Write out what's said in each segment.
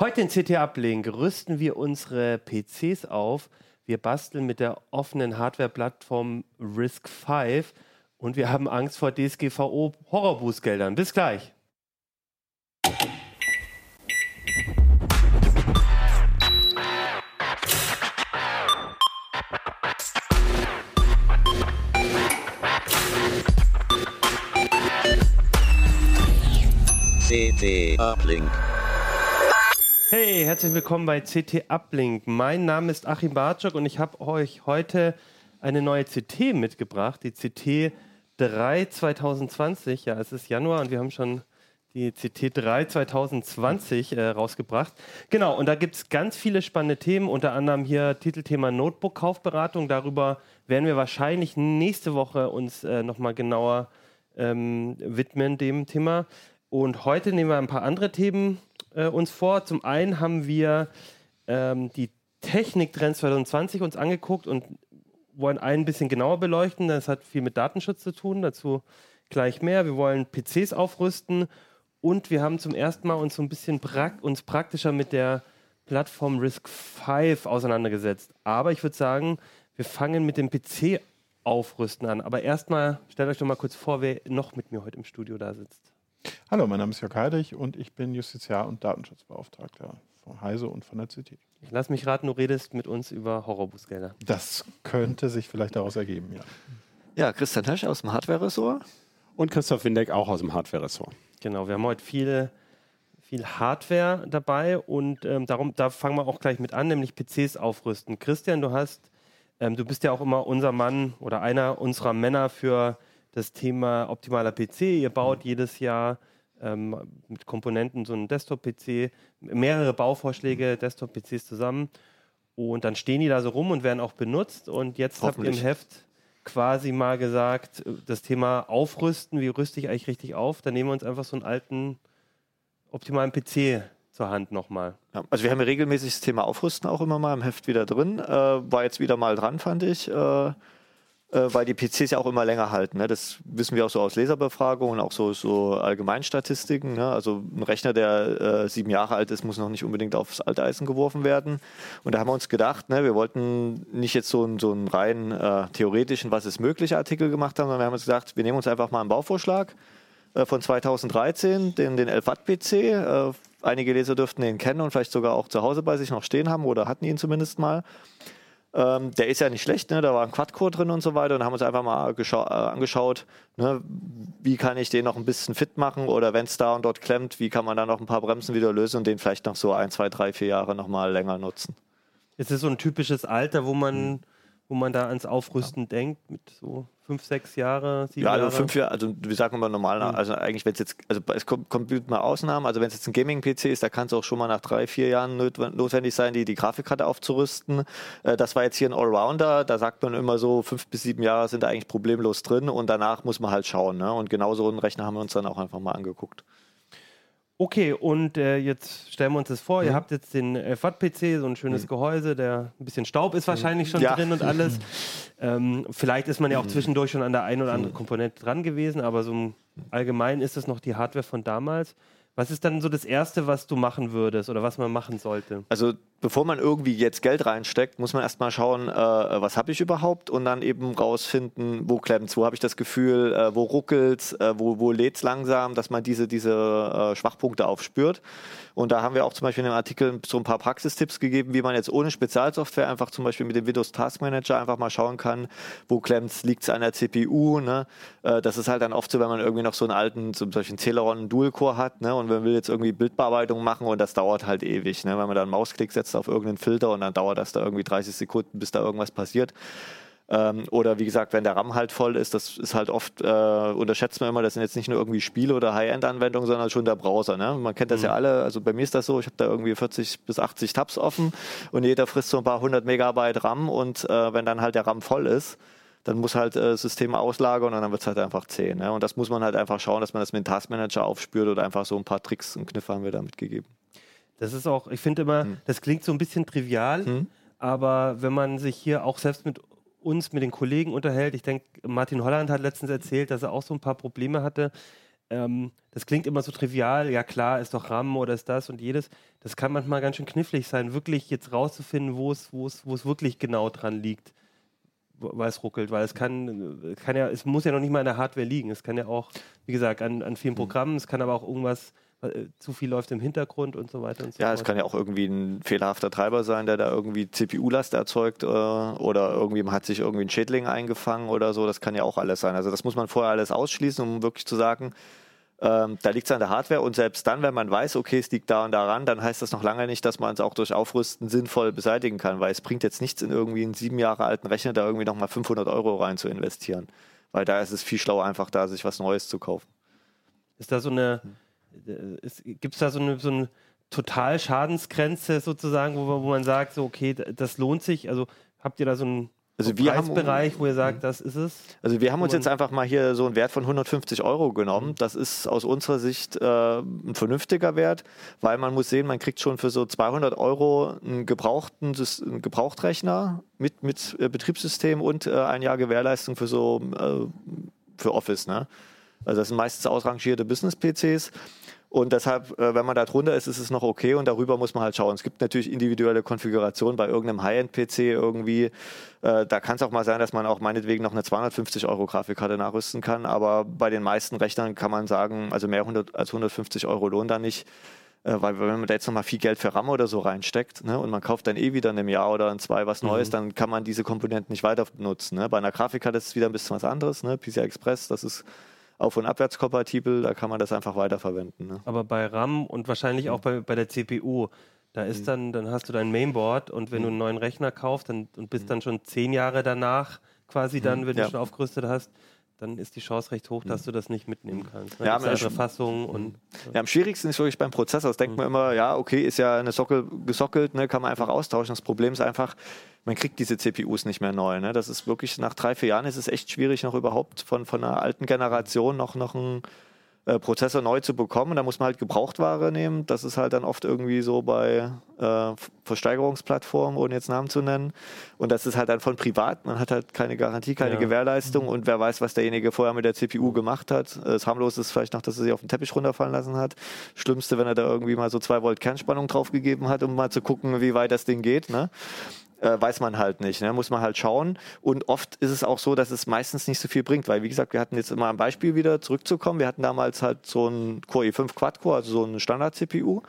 Heute in CT Uplink rüsten wir unsere PCs auf. Wir basteln mit der offenen Hardware-Plattform Risk 5 und wir haben Angst vor DSGVO Horrorbußgeldern. Bis gleich. CT Uplink. Hey, herzlich willkommen bei CT Uplink. Mein Name ist Achim Bartschok und ich habe euch heute eine neue CT mitgebracht, die CT 3 2020. Ja, es ist Januar und wir haben schon die CT 3 2020 äh, rausgebracht. Genau, und da gibt es ganz viele spannende Themen, unter anderem hier Titelthema Notebook-Kaufberatung. Darüber werden wir wahrscheinlich nächste Woche uns äh, nochmal genauer ähm, widmen, dem Thema. Und heute nehmen wir ein paar andere Themen äh, uns vor. Zum einen haben wir ähm, die Techniktrends 2020 uns angeguckt und wollen einen ein bisschen genauer beleuchten. Das hat viel mit Datenschutz zu tun, dazu gleich mehr. Wir wollen PCs aufrüsten und wir haben zum ersten Mal uns so ein bisschen prak uns praktischer mit der Plattform Risk 5 auseinandergesetzt. Aber ich würde sagen, wir fangen mit dem PC aufrüsten an. Aber erstmal stellt euch doch mal kurz vor, wer noch mit mir heute im Studio da sitzt. Hallo, mein Name ist Jörg Heidrich und ich bin Justiziar und Datenschutzbeauftragter von Heise und von der CT. Ich lass mich raten, du redest mit uns über Horrorbußgelder. Das könnte sich vielleicht daraus ergeben, ja. Ja, Christian Hösch aus dem Hardware-Ressort. Und Christoph Windeck auch aus dem Hardware-Ressort. Genau, wir haben heute viel, viel Hardware dabei und ähm, darum, da fangen wir auch gleich mit an, nämlich PCs aufrüsten. Christian, du hast, ähm, du bist ja auch immer unser Mann oder einer unserer Männer für das Thema optimaler PC. Ihr baut jedes Jahr ähm, mit Komponenten so einen Desktop-PC, mehrere Bauvorschläge Desktop-PCs zusammen und dann stehen die da so rum und werden auch benutzt. Und jetzt habt ihr im Heft quasi mal gesagt, das Thema Aufrüsten, wie rüste ich eigentlich richtig auf? Da nehmen wir uns einfach so einen alten optimalen PC zur Hand nochmal. Ja, also wir haben ja regelmäßig das Thema Aufrüsten auch immer mal im Heft wieder drin. Äh, war jetzt wieder mal dran, fand ich. Äh, äh, weil die PCs ja auch immer länger halten. Ne? Das wissen wir auch so aus Leserbefragungen, auch so, so Allgemeinstatistiken. Ne? Also ein Rechner, der äh, sieben Jahre alt ist, muss noch nicht unbedingt aufs Alteisen geworfen werden. Und da haben wir uns gedacht, ne, wir wollten nicht jetzt so, einen, so einen rein äh, theoretischen, was ist möglich Artikel gemacht haben, sondern wir haben uns gedacht, wir nehmen uns einfach mal einen Bauvorschlag äh, von 2013, den, den 11 Watt PC. Äh, einige Leser dürften den kennen und vielleicht sogar auch zu Hause bei sich noch stehen haben oder hatten ihn zumindest mal. Ähm, der ist ja nicht schlecht, ne? da war ein Quad-Core drin und so weiter und haben uns einfach mal äh, angeschaut, ne? wie kann ich den noch ein bisschen fit machen oder wenn es da und dort klemmt, wie kann man da noch ein paar Bremsen wieder lösen und den vielleicht noch so ein, zwei, drei, vier Jahre nochmal länger nutzen. Es ist so ein typisches Alter, wo man, mhm. wo man da ans Aufrüsten ja. denkt, mit so fünf, sechs Jahre, sieben ja, also Jahre? fünf Jahre, also wie sagen wir normal, mhm. also eigentlich, wenn es jetzt, also es kommt, kommt mal Ausnahmen, also wenn es jetzt ein Gaming-PC ist, da kann es auch schon mal nach drei, vier Jahren notwendig sein, die, die Grafikkarte aufzurüsten. Äh, das war jetzt hier ein Allrounder, da sagt man immer so, fünf bis sieben Jahre sind da eigentlich problemlos drin und danach muss man halt schauen. Ne? Und genau so einen Rechner haben wir uns dann auch einfach mal angeguckt. Okay, und äh, jetzt stellen wir uns das vor. Mhm. Ihr habt jetzt den äh, FAT-PC, so ein schönes mhm. Gehäuse, der ein bisschen Staub ist wahrscheinlich schon ja. drin und alles. ähm, vielleicht ist man ja auch mhm. zwischendurch schon an der einen oder anderen mhm. Komponente dran gewesen, aber so allgemein ist es noch die Hardware von damals. Was ist dann so das Erste, was du machen würdest oder was man machen sollte? Also bevor man irgendwie jetzt Geld reinsteckt, muss man erstmal schauen, äh, was habe ich überhaupt und dann eben rausfinden, wo klemmt wo habe ich das Gefühl, äh, wo ruckelt äh, wo, wo lädt es langsam, dass man diese, diese äh, Schwachpunkte aufspürt. Und da haben wir auch zum Beispiel in dem Artikel so ein paar Praxistipps gegeben, wie man jetzt ohne Spezialsoftware einfach zum Beispiel mit dem Windows Task Manager einfach mal schauen kann, wo klemmt es, liegt es an der CPU. Ne? Äh, das ist halt dann oft so, wenn man irgendwie noch so einen alten, zum Beispiel einen Celeron Dual-Core hat ne? und man will jetzt irgendwie Bildbearbeitung machen und das dauert halt ewig. Ne? Wenn man da einen Mausklick setzt auf irgendeinen Filter und dann dauert das da irgendwie 30 Sekunden, bis da irgendwas passiert. Ähm, oder wie gesagt, wenn der RAM halt voll ist, das ist halt oft, äh, unterschätzt man immer, das sind jetzt nicht nur irgendwie Spiele oder High-End-Anwendungen, sondern schon der Browser. Ne? Man kennt das mhm. ja alle, also bei mir ist das so, ich habe da irgendwie 40 bis 80 Tabs offen und jeder frisst so ein paar hundert Megabyte RAM und äh, wenn dann halt der RAM voll ist, dann muss halt äh, System auslagern und dann wird es halt einfach zäh. Ne? Und das muss man halt einfach schauen, dass man das mit dem Taskmanager aufspürt oder einfach so ein paar Tricks und Kniffe haben wir da mitgegeben. Das ist auch, ich finde immer, hm. das klingt so ein bisschen trivial, hm. aber wenn man sich hier auch selbst mit uns, mit den Kollegen unterhält, ich denke, Martin Holland hat letztens erzählt, dass er auch so ein paar Probleme hatte. Ähm, das klingt immer so trivial, ja klar, ist doch RAM oder ist das und jedes. Das kann manchmal ganz schön knifflig sein, wirklich jetzt rauszufinden, wo es, wo es, wo es wirklich genau dran liegt, weil es ruckelt, weil es kann, kann ja, es muss ja noch nicht mal an der Hardware liegen. Es kann ja auch, wie gesagt, an, an vielen hm. Programmen, es kann aber auch irgendwas äh, zu viel läuft im Hintergrund und so weiter und so Ja, es kann ja auch irgendwie ein fehlerhafter Treiber sein, der da irgendwie CPU-Last erzeugt äh, oder irgendwie hat sich irgendwie ein Schädling eingefangen oder so. Das kann ja auch alles sein. Also das muss man vorher alles ausschließen, um wirklich zu sagen, ähm, da liegt es an der Hardware und selbst dann, wenn man weiß, okay, es liegt da und daran, dann heißt das noch lange nicht, dass man es auch durch Aufrüsten sinnvoll beseitigen kann, weil es bringt jetzt nichts in irgendwie einen sieben Jahre alten Rechner da irgendwie nochmal 500 Euro rein zu investieren, weil da ist es viel schlauer einfach da, sich was Neues zu kaufen. Ist da so eine, hm. Gibt es da so eine, so eine Totalschadensgrenze sozusagen, wo, wo man sagt, so, okay, das lohnt sich? Also habt ihr da so einen also wir Preisbereich, haben, wo ihr sagt, das ist es? Also wir haben uns jetzt einfach mal hier so einen Wert von 150 Euro genommen. Das ist aus unserer Sicht äh, ein vernünftiger Wert, weil man muss sehen, man kriegt schon für so 200 Euro einen gebrauchten einen Gebrauchtrechner mit, mit äh, Betriebssystem und äh, ein Jahr Gewährleistung für so äh, für Office. Ne? Also das sind meistens ausrangierte Business-PCs. Und deshalb, äh, wenn man da drunter ist, ist es noch okay und darüber muss man halt schauen. Es gibt natürlich individuelle Konfigurationen bei irgendeinem High-End-PC irgendwie. Äh, da kann es auch mal sein, dass man auch meinetwegen noch eine 250 Euro Grafikkarte nachrüsten kann. Aber bei den meisten Rechnern kann man sagen, also mehr 100 als 150 Euro lohnt da nicht. Äh, weil wenn man da jetzt nochmal viel Geld für RAM oder so reinsteckt ne, und man kauft dann eh wieder in einem Jahr oder in zwei was Neues, mhm. dann kann man diese Komponenten nicht weiter benutzen. Ne? Bei einer Grafikkarte ist es wieder ein bisschen was anderes. Ne? PCI Express, das ist auf- und abwärtskompatibel, da kann man das einfach weiterverwenden. Ne? Aber bei RAM und wahrscheinlich auch bei, bei der CPU, da ist mhm. dann, dann hast du dein Mainboard und wenn mhm. du einen neuen Rechner kaufst dann, und bist mhm. dann schon zehn Jahre danach quasi dann, mhm. wenn ja. du schon aufgerüstet hast, dann ist die Chance recht hoch, dass mhm. du das nicht mitnehmen kannst. Ne? Ja, andere Fassungen und. Mhm. Ja, am schwierigsten ist wirklich beim Prozessor. Das denkt man immer, ja, okay, ist ja eine Sockel gesockelt, ne, kann man einfach austauschen. Das Problem ist einfach, man kriegt diese CPUs nicht mehr neu. Ne? Das ist wirklich, nach drei, vier Jahren ist es echt schwierig, noch überhaupt von, von einer alten Generation noch, noch ein äh, Prozessor neu zu bekommen. Da muss man halt Gebrauchtware nehmen. Das ist halt dann oft irgendwie so bei äh, Versteigerungsplattformen, ohne jetzt Namen zu nennen. Und das ist halt dann von privat. Man hat halt keine Garantie, keine ja. Gewährleistung und wer weiß, was derjenige vorher mit der CPU gemacht hat. Das harmlose ist vielleicht noch, dass er sie auf den Teppich runterfallen lassen hat. Schlimmste, wenn er da irgendwie mal so zwei Volt Kernspannung draufgegeben hat, um mal zu gucken, wie weit das Ding geht. Ne? Äh, weiß man halt nicht. Ne? Muss man halt schauen. Und oft ist es auch so, dass es meistens nicht so viel bringt, weil wie gesagt, wir hatten jetzt immer ein Beispiel wieder zurückzukommen. Wir hatten damals halt so ein Core i5 Quad-Core, also so eine Standard-CPU.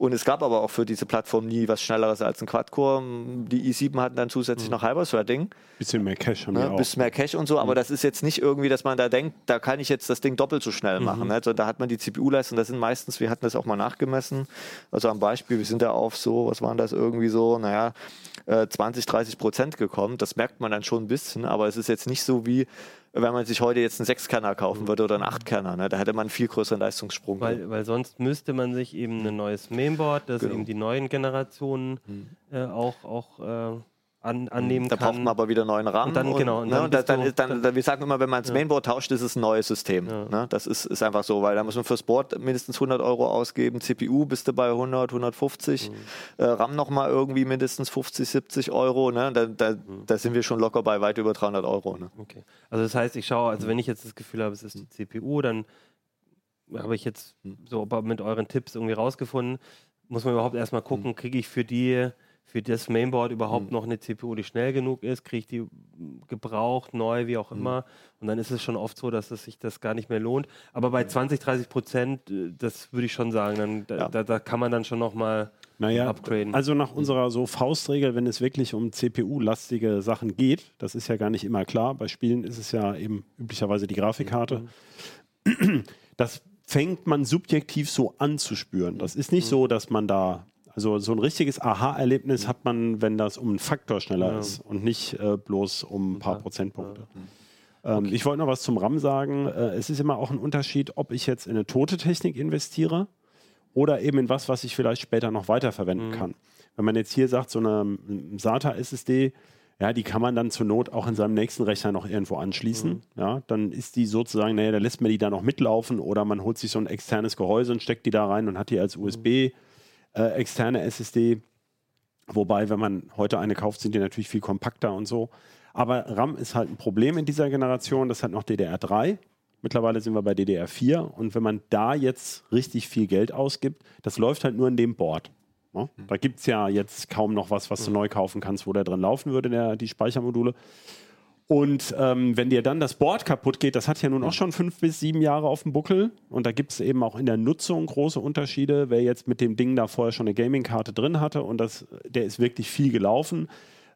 Und es gab aber auch für diese Plattform nie was Schnelleres als ein Quad-Core. Die i7 hatten dann zusätzlich mhm. noch Hyper-Threading. Bisschen mehr Cache haben ne? wir auch. Bisschen mehr Cache und so, aber mhm. das ist jetzt nicht irgendwie, dass man da denkt, da kann ich jetzt das Ding doppelt so schnell machen. Mhm. Also da hat man die CPU-Leistung, das sind meistens, wir hatten das auch mal nachgemessen. Also am Beispiel, wir sind da auf so, was waren das irgendwie so, naja, 20, äh, 30 Prozent gekommen. Das merkt man dann schon ein bisschen, aber es ist jetzt nicht so wie, wenn man sich heute jetzt einen Sechskerner kaufen würde oder einen Achtkerner. Ne? Da hätte man einen viel größeren Leistungssprung. Weil, weil sonst müsste man sich eben ein neues Mainboard, das genau. eben die neuen Generationen mhm. äh, auch, auch äh, an, annehmen da kann. Da braucht man aber wieder neuen RAM. Und dann, genau. Und ne, dann, dann, du, dann, dann, wir sagen immer, wenn man das ja. Mainboard tauscht, ist es ein neues System. Ja. Ne? Das ist, ist einfach so, weil da muss man fürs Board mindestens 100 Euro ausgeben, CPU bist du bei 100, 150, mhm. äh, RAM nochmal irgendwie mindestens 50, 70 Euro. Ne? Da, da, mhm. da, sind wir schon locker bei weit über 300 Euro. Ne? Okay. Also das heißt, ich schaue, also wenn ich jetzt das Gefühl habe, es ist die CPU, dann habe ich jetzt mhm. so mit euren Tipps irgendwie rausgefunden, muss man überhaupt erstmal gucken, mhm. kriege ich für die für das Mainboard überhaupt mhm. noch eine CPU, die schnell genug ist, kriege ich die gebraucht, neu, wie auch mhm. immer. Und dann ist es schon oft so, dass es sich das gar nicht mehr lohnt. Aber bei 20, 30 Prozent, äh, das würde ich schon sagen, dann, ja. da, da, kann man dann schon nochmal naja, upgraden. Also nach unserer so Faustregel, wenn es wirklich um CPU-lastige Sachen geht, das ist ja gar nicht immer klar. Bei Spielen ist es ja eben üblicherweise die Grafikkarte. Mhm. Das fängt man subjektiv so an zu spüren. Das ist nicht mhm. so, dass man da Also so ein richtiges Aha-Erlebnis hat man, wenn das um einen Faktor schneller Ja. ist und nicht äh, bloß um ein paar Ja. Prozentpunkte. Ähm, Ich wollte noch was zum RAM sagen. Äh, es ist immer auch ein Unterschied, ob ich jetzt in eine tote Technik investiere oder eben in was, was ich vielleicht später noch weiterverwenden kann. Wenn man jetzt hier sagt, so eine ähm, SATA SSD, ja, die kann man dann zur Not auch in seinem nächsten Rechner noch irgendwo anschließen. Ja, dann ist die sozusagen, naja, da lässt man die da noch mitlaufen oder man holt sich so ein externes Gehäuse und steckt die da rein und hat die als USB äh, externe SSD. Wobei, wenn man heute eine kauft, sind die natürlich viel kompakter und so. Aber RAM ist halt ein Problem in dieser Generation. Das hat noch DDR3. Mittlerweile sind wir bei DDR4. Und wenn man da jetzt richtig viel Geld ausgibt, das läuft halt nur in dem Board. Ne? Da gibt es ja jetzt kaum noch was, was du neu kaufen kannst, wo da drin laufen würde, der, die Speichermodule. Und ähm, wenn dir dann das Board kaputt geht, das hat ja nun auch schon fünf bis sieben Jahre auf dem Buckel. Und da gibt es eben auch in der Nutzung große Unterschiede. Wer jetzt mit dem Ding da vorher schon eine Gaming-Karte drin hatte und das, der ist wirklich viel gelaufen,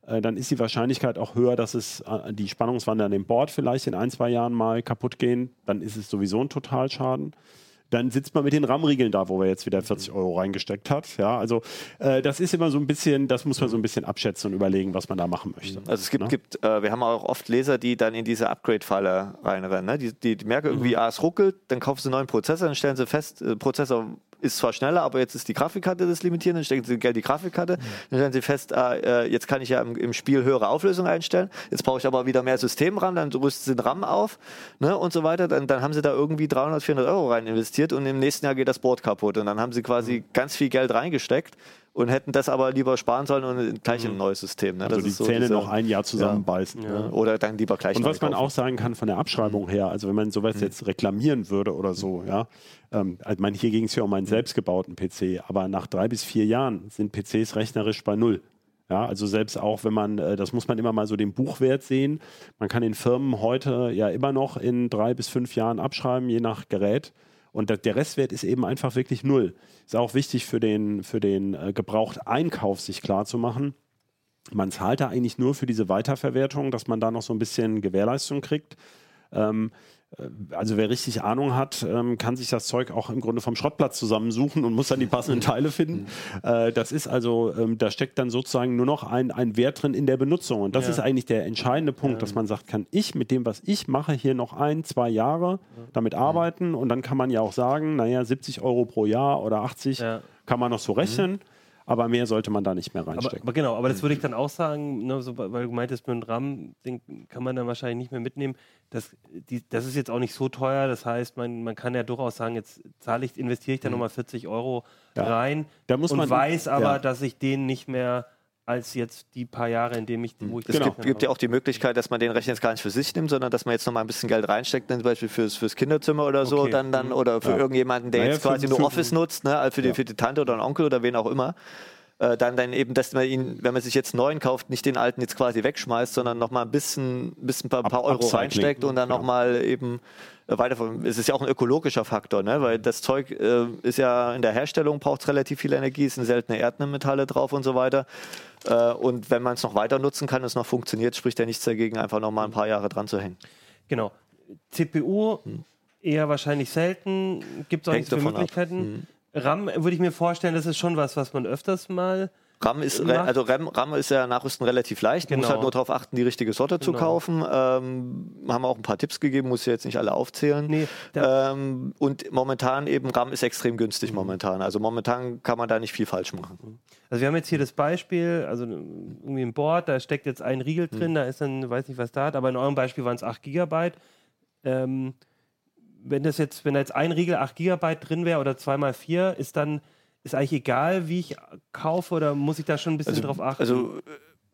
äh, dann ist die Wahrscheinlichkeit auch höher, dass es äh, die Spannungswandler an dem Board vielleicht in ein, zwei Jahren mal kaputt gehen. Dann ist es sowieso ein Totalschaden. Dann sitzt man mit den RAM-Riegeln da, wo wir jetzt wieder 40 Euro reingesteckt hat. Ja, also äh, das ist immer so ein bisschen, das muss man so ein bisschen abschätzen und überlegen, was man da machen möchte. Also es gibt, Ne? gibt äh, wir haben auch oft Leser, die dann in diese Upgrade-Falle reinrennen. Ne? Die, die, die merken irgendwie, ah, es ruckelt, dann kaufen sie einen neuen Prozessor, dann stellen sie fest, äh, Prozessor ist zwar schneller, aber jetzt ist die Grafikkarte das Limitieren, dann stecken sie Geld in die Grafikkarte, dann stellen sie fest, ah, äh, jetzt kann ich ja im, im Spiel höhere Auflösung einstellen, jetzt brauche ich aber wieder mehr System ran, dann rüsten sie den RAM auf ne, und so weiter, dann, dann haben sie da irgendwie 300, 400 Euro rein investiert und im nächsten Jahr geht das Board kaputt. Und dann haben sie quasi ganz viel Geld reingesteckt und hätten das aber lieber sparen sollen und gleich in ein neues System. Ne? Also Das die ist so Zähne dieser- noch ein Jahr zusammenbeißen. ja. Oder dann lieber gleich Und was man kaufen. auch sagen kann von der Abschreibung her, also wenn man sowas jetzt reklamieren würde oder so, ja, ähm, also meine, hier ging es ja um einen selbstgebauten PC, aber nach drei bis vier Jahren sind PCs rechnerisch bei null. Ja, also selbst auch wenn man, äh, das muss man immer mal so den Buchwert sehen. Man kann in Firmen heute ja immer noch in drei bis fünf Jahren abschreiben, je nach Gerät. Und der Restwert ist eben einfach wirklich null. Ist auch wichtig für den, für den äh, Gebrauchteinkauf sich klar zu machen man zahlt da eigentlich nur für diese Weiterverwertung, dass man da noch so ein bisschen Gewährleistung kriegt. Ähm, äh, also wer richtig Ahnung hat, ähm, kann sich das Zeug auch im Grunde vom Schrottplatz zusammensuchen und muss dann die passenden Teile finden. Äh, das ist also, ähm, da steckt dann sozusagen nur noch ein, ein Wert drin in der Benutzung. Und das Ja. ist eigentlich der entscheidende Punkt, dass man sagt, kann ich mit dem, was ich mache, hier noch ein, zwei Jahre damit arbeiten und dann kann man ja auch sagen, naja, 70 Euro pro Jahr oder 80 Ja. kann man noch so rechnen. Aber mehr sollte man da nicht mehr Aber, reinstecken. aber genau, aber das würde ich dann auch sagen, ne, so, weil du meintest, mit dem RAM den kann man dann wahrscheinlich nicht mehr mitnehmen. Das, die, das ist jetzt auch nicht so teuer. Das heißt, man, man kann ja durchaus sagen, jetzt zahle ich, investiere ich da nochmal 40 Euro Ja. rein Da muss und man- weiß aber, ja. dass ich den nicht mehr als jetzt die paar Jahre, in dem ich, wo ich Es Genau. gibt, gibt ja auch die Möglichkeit, dass man den Rechner jetzt gar nicht für sich nimmt, sondern dass man jetzt noch mal ein bisschen Geld reinsteckt, zum Beispiel fürs, fürs Kinderzimmer oder so, Okay. dann, dann oder für Ja. irgendjemanden, der Naja, jetzt für- quasi nur für- Office nutzt, ne, also für, die, Ja. für die Tante oder einen Onkel oder wen auch immer. Äh, dann, dann eben, dass man ihn, wenn man sich jetzt einen neuen kauft, nicht den alten jetzt quasi wegschmeißt, sondern noch mal ein bisschen, bisschen paar, paar Euro Upcycling. reinsteckt und dann Genau. noch mal eben äh, weiter. Es ist ja auch ein ökologischer Faktor, ne? weil das Zeug äh, ist ja in der Herstellung braucht relativ viel Energie, es sind seltene Erdmetalle drauf und so weiter. Äh, und wenn man es noch weiter nutzen kann, es noch funktioniert, spricht ja nichts dagegen, einfach noch mal ein paar Jahre dran zu hängen. Genau. CPU eher wahrscheinlich selten. Gibt es auch Hängt nicht so viele. Möglichkeiten. RAM würde ich mir vorstellen, das ist schon was, was man öfters mal. RAM ist, re- also RAM, RAM ist ja nachrüsten relativ leicht. Man muss Genau. halt nur darauf achten, die richtige Sorte zu Genau. kaufen. Ähm, haben auch ein paar Tipps gegeben, muss ich jetzt nicht alle aufzählen. Nee, ähm, und momentan eben RAM ist extrem günstig momentan. Also momentan kann man da nicht viel falsch machen. Also wir haben jetzt hier das Beispiel, also irgendwie ein Board, da steckt jetzt ein Riegel drin, da ist dann, weiß nicht was da hat, aber in eurem Beispiel waren es 8 Gigabyte. Ähm, wenn das jetzt, wenn da jetzt ein Riegel 8 Gigabyte drin wäre oder 2 mal 4, ist dann, ist eigentlich egal, wie ich kaufe oder muss ich da schon ein bisschen drauf achten? Also äh,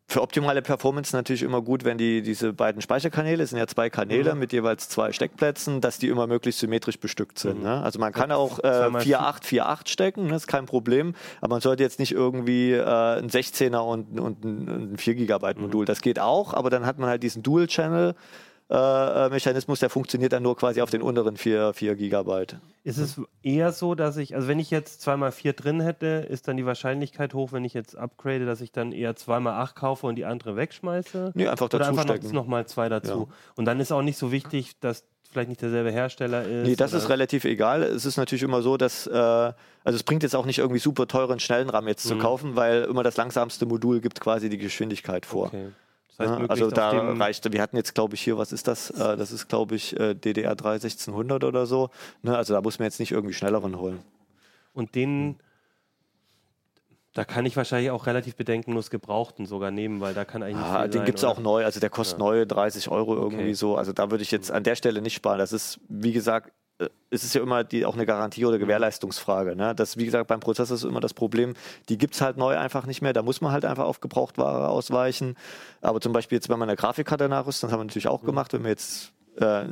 für optimale Performance natürlich immer gut, wenn die diese beiden Speicherkanäle, es sind ja zwei Kanäle mit jeweils zwei Steckplätzen, dass die immer möglichst symmetrisch bestückt sind. Ne? Also man kann auch äh, Zweimal 4.8, 4.8 stecken, das ist kein Problem, aber man sollte jetzt nicht irgendwie äh, ein 16er und, und ein, ein 4 Gigabyte Modul. Das geht auch, aber dann hat man halt diesen Dual-Channel. Äh, äh, Mechanismus, der funktioniert dann nur quasi auf den unteren 4, 4 Gigabyte. ist es eher so, dass ich, also wenn ich jetzt 2 mal 4 drin hätte, ist dann die Wahrscheinlichkeit hoch, wenn ich jetzt upgrade, dass ich dann eher 2 mal 8 kaufe und die andere wegschmeiße? Nee, einfach Oder dazu einfach stecken. noch, noch mal zwei dazu. Und dann ist auch nicht so wichtig, dass vielleicht nicht derselbe Hersteller ist. Nee, das oder- ist relativ egal. Es ist natürlich immer so, dass, äh, also es bringt jetzt auch nicht irgendwie super teuren, schnellen RAM jetzt zu Mhm. kaufen, weil immer das langsamste Modul gibt quasi die Geschwindigkeit vor. Okay. Heißt, Ja, also möglichst da reicht, wir hatten jetzt, glaube ich, hier, was ist das? Äh, das ist, glaube ich, äh, DDR3 1600 oder so. Ne? Also da muss man jetzt nicht irgendwie schnelleren holen. Und den, da kann ich wahrscheinlich auch relativ bedenkenlos Gebrauchten sogar nehmen, weil da kann eigentlich nicht Ah, viel den gibt es auch neu, also der kostet Ja. neu 30 Euro irgendwie Okay. so. Also da würde ich jetzt an der Stelle nicht sparen. Das ist, wie gesagt, äh, es ist ja immer die, auch eine Garantie- oder Gewährleistungsfrage. Ne? Das, wie gesagt, beim Prozessor ist immer das Problem, die gibt es halt neu einfach nicht mehr. Da muss man halt einfach auf Gebrauchtware ausweichen. Aber zum Beispiel jetzt, wenn man eine Grafikkarte nachrüstet, das haben wir natürlich auch gemacht, wenn man jetzt äh,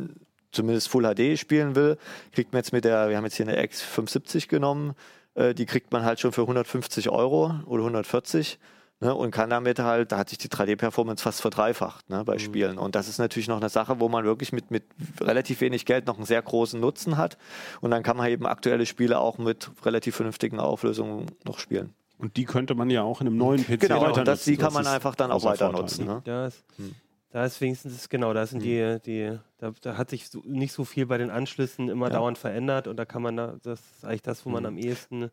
zumindest Full HD spielen will, kriegt man jetzt mit der, wir haben jetzt hier eine X570 genommen, äh, die kriegt man halt schon für 150 Euro oder 140 ne, und kann damit halt, da hat sich die 3D-Performance fast verdreifacht ne, bei Spielen. Und das ist natürlich noch eine Sache, wo man wirklich mit, mit relativ wenig Geld noch einen sehr großen Nutzen hat. Und dann kann man eben aktuelle Spiele auch mit relativ vernünftigen Auflösungen noch spielen. Und die könnte man ja auch in einem neuen PC Genau, weiter und das, die nutzen. kann man einfach dann auch weiter Vorteil, nutzen. ne? Ne? Da ist, Hm. da ist wenigstens, genau, da sind die, die da, da hat sich so, nicht so viel bei den Anschlüssen immer Ja. dauernd verändert und da kann man da, das ist eigentlich das, wo man Hm. am ehesten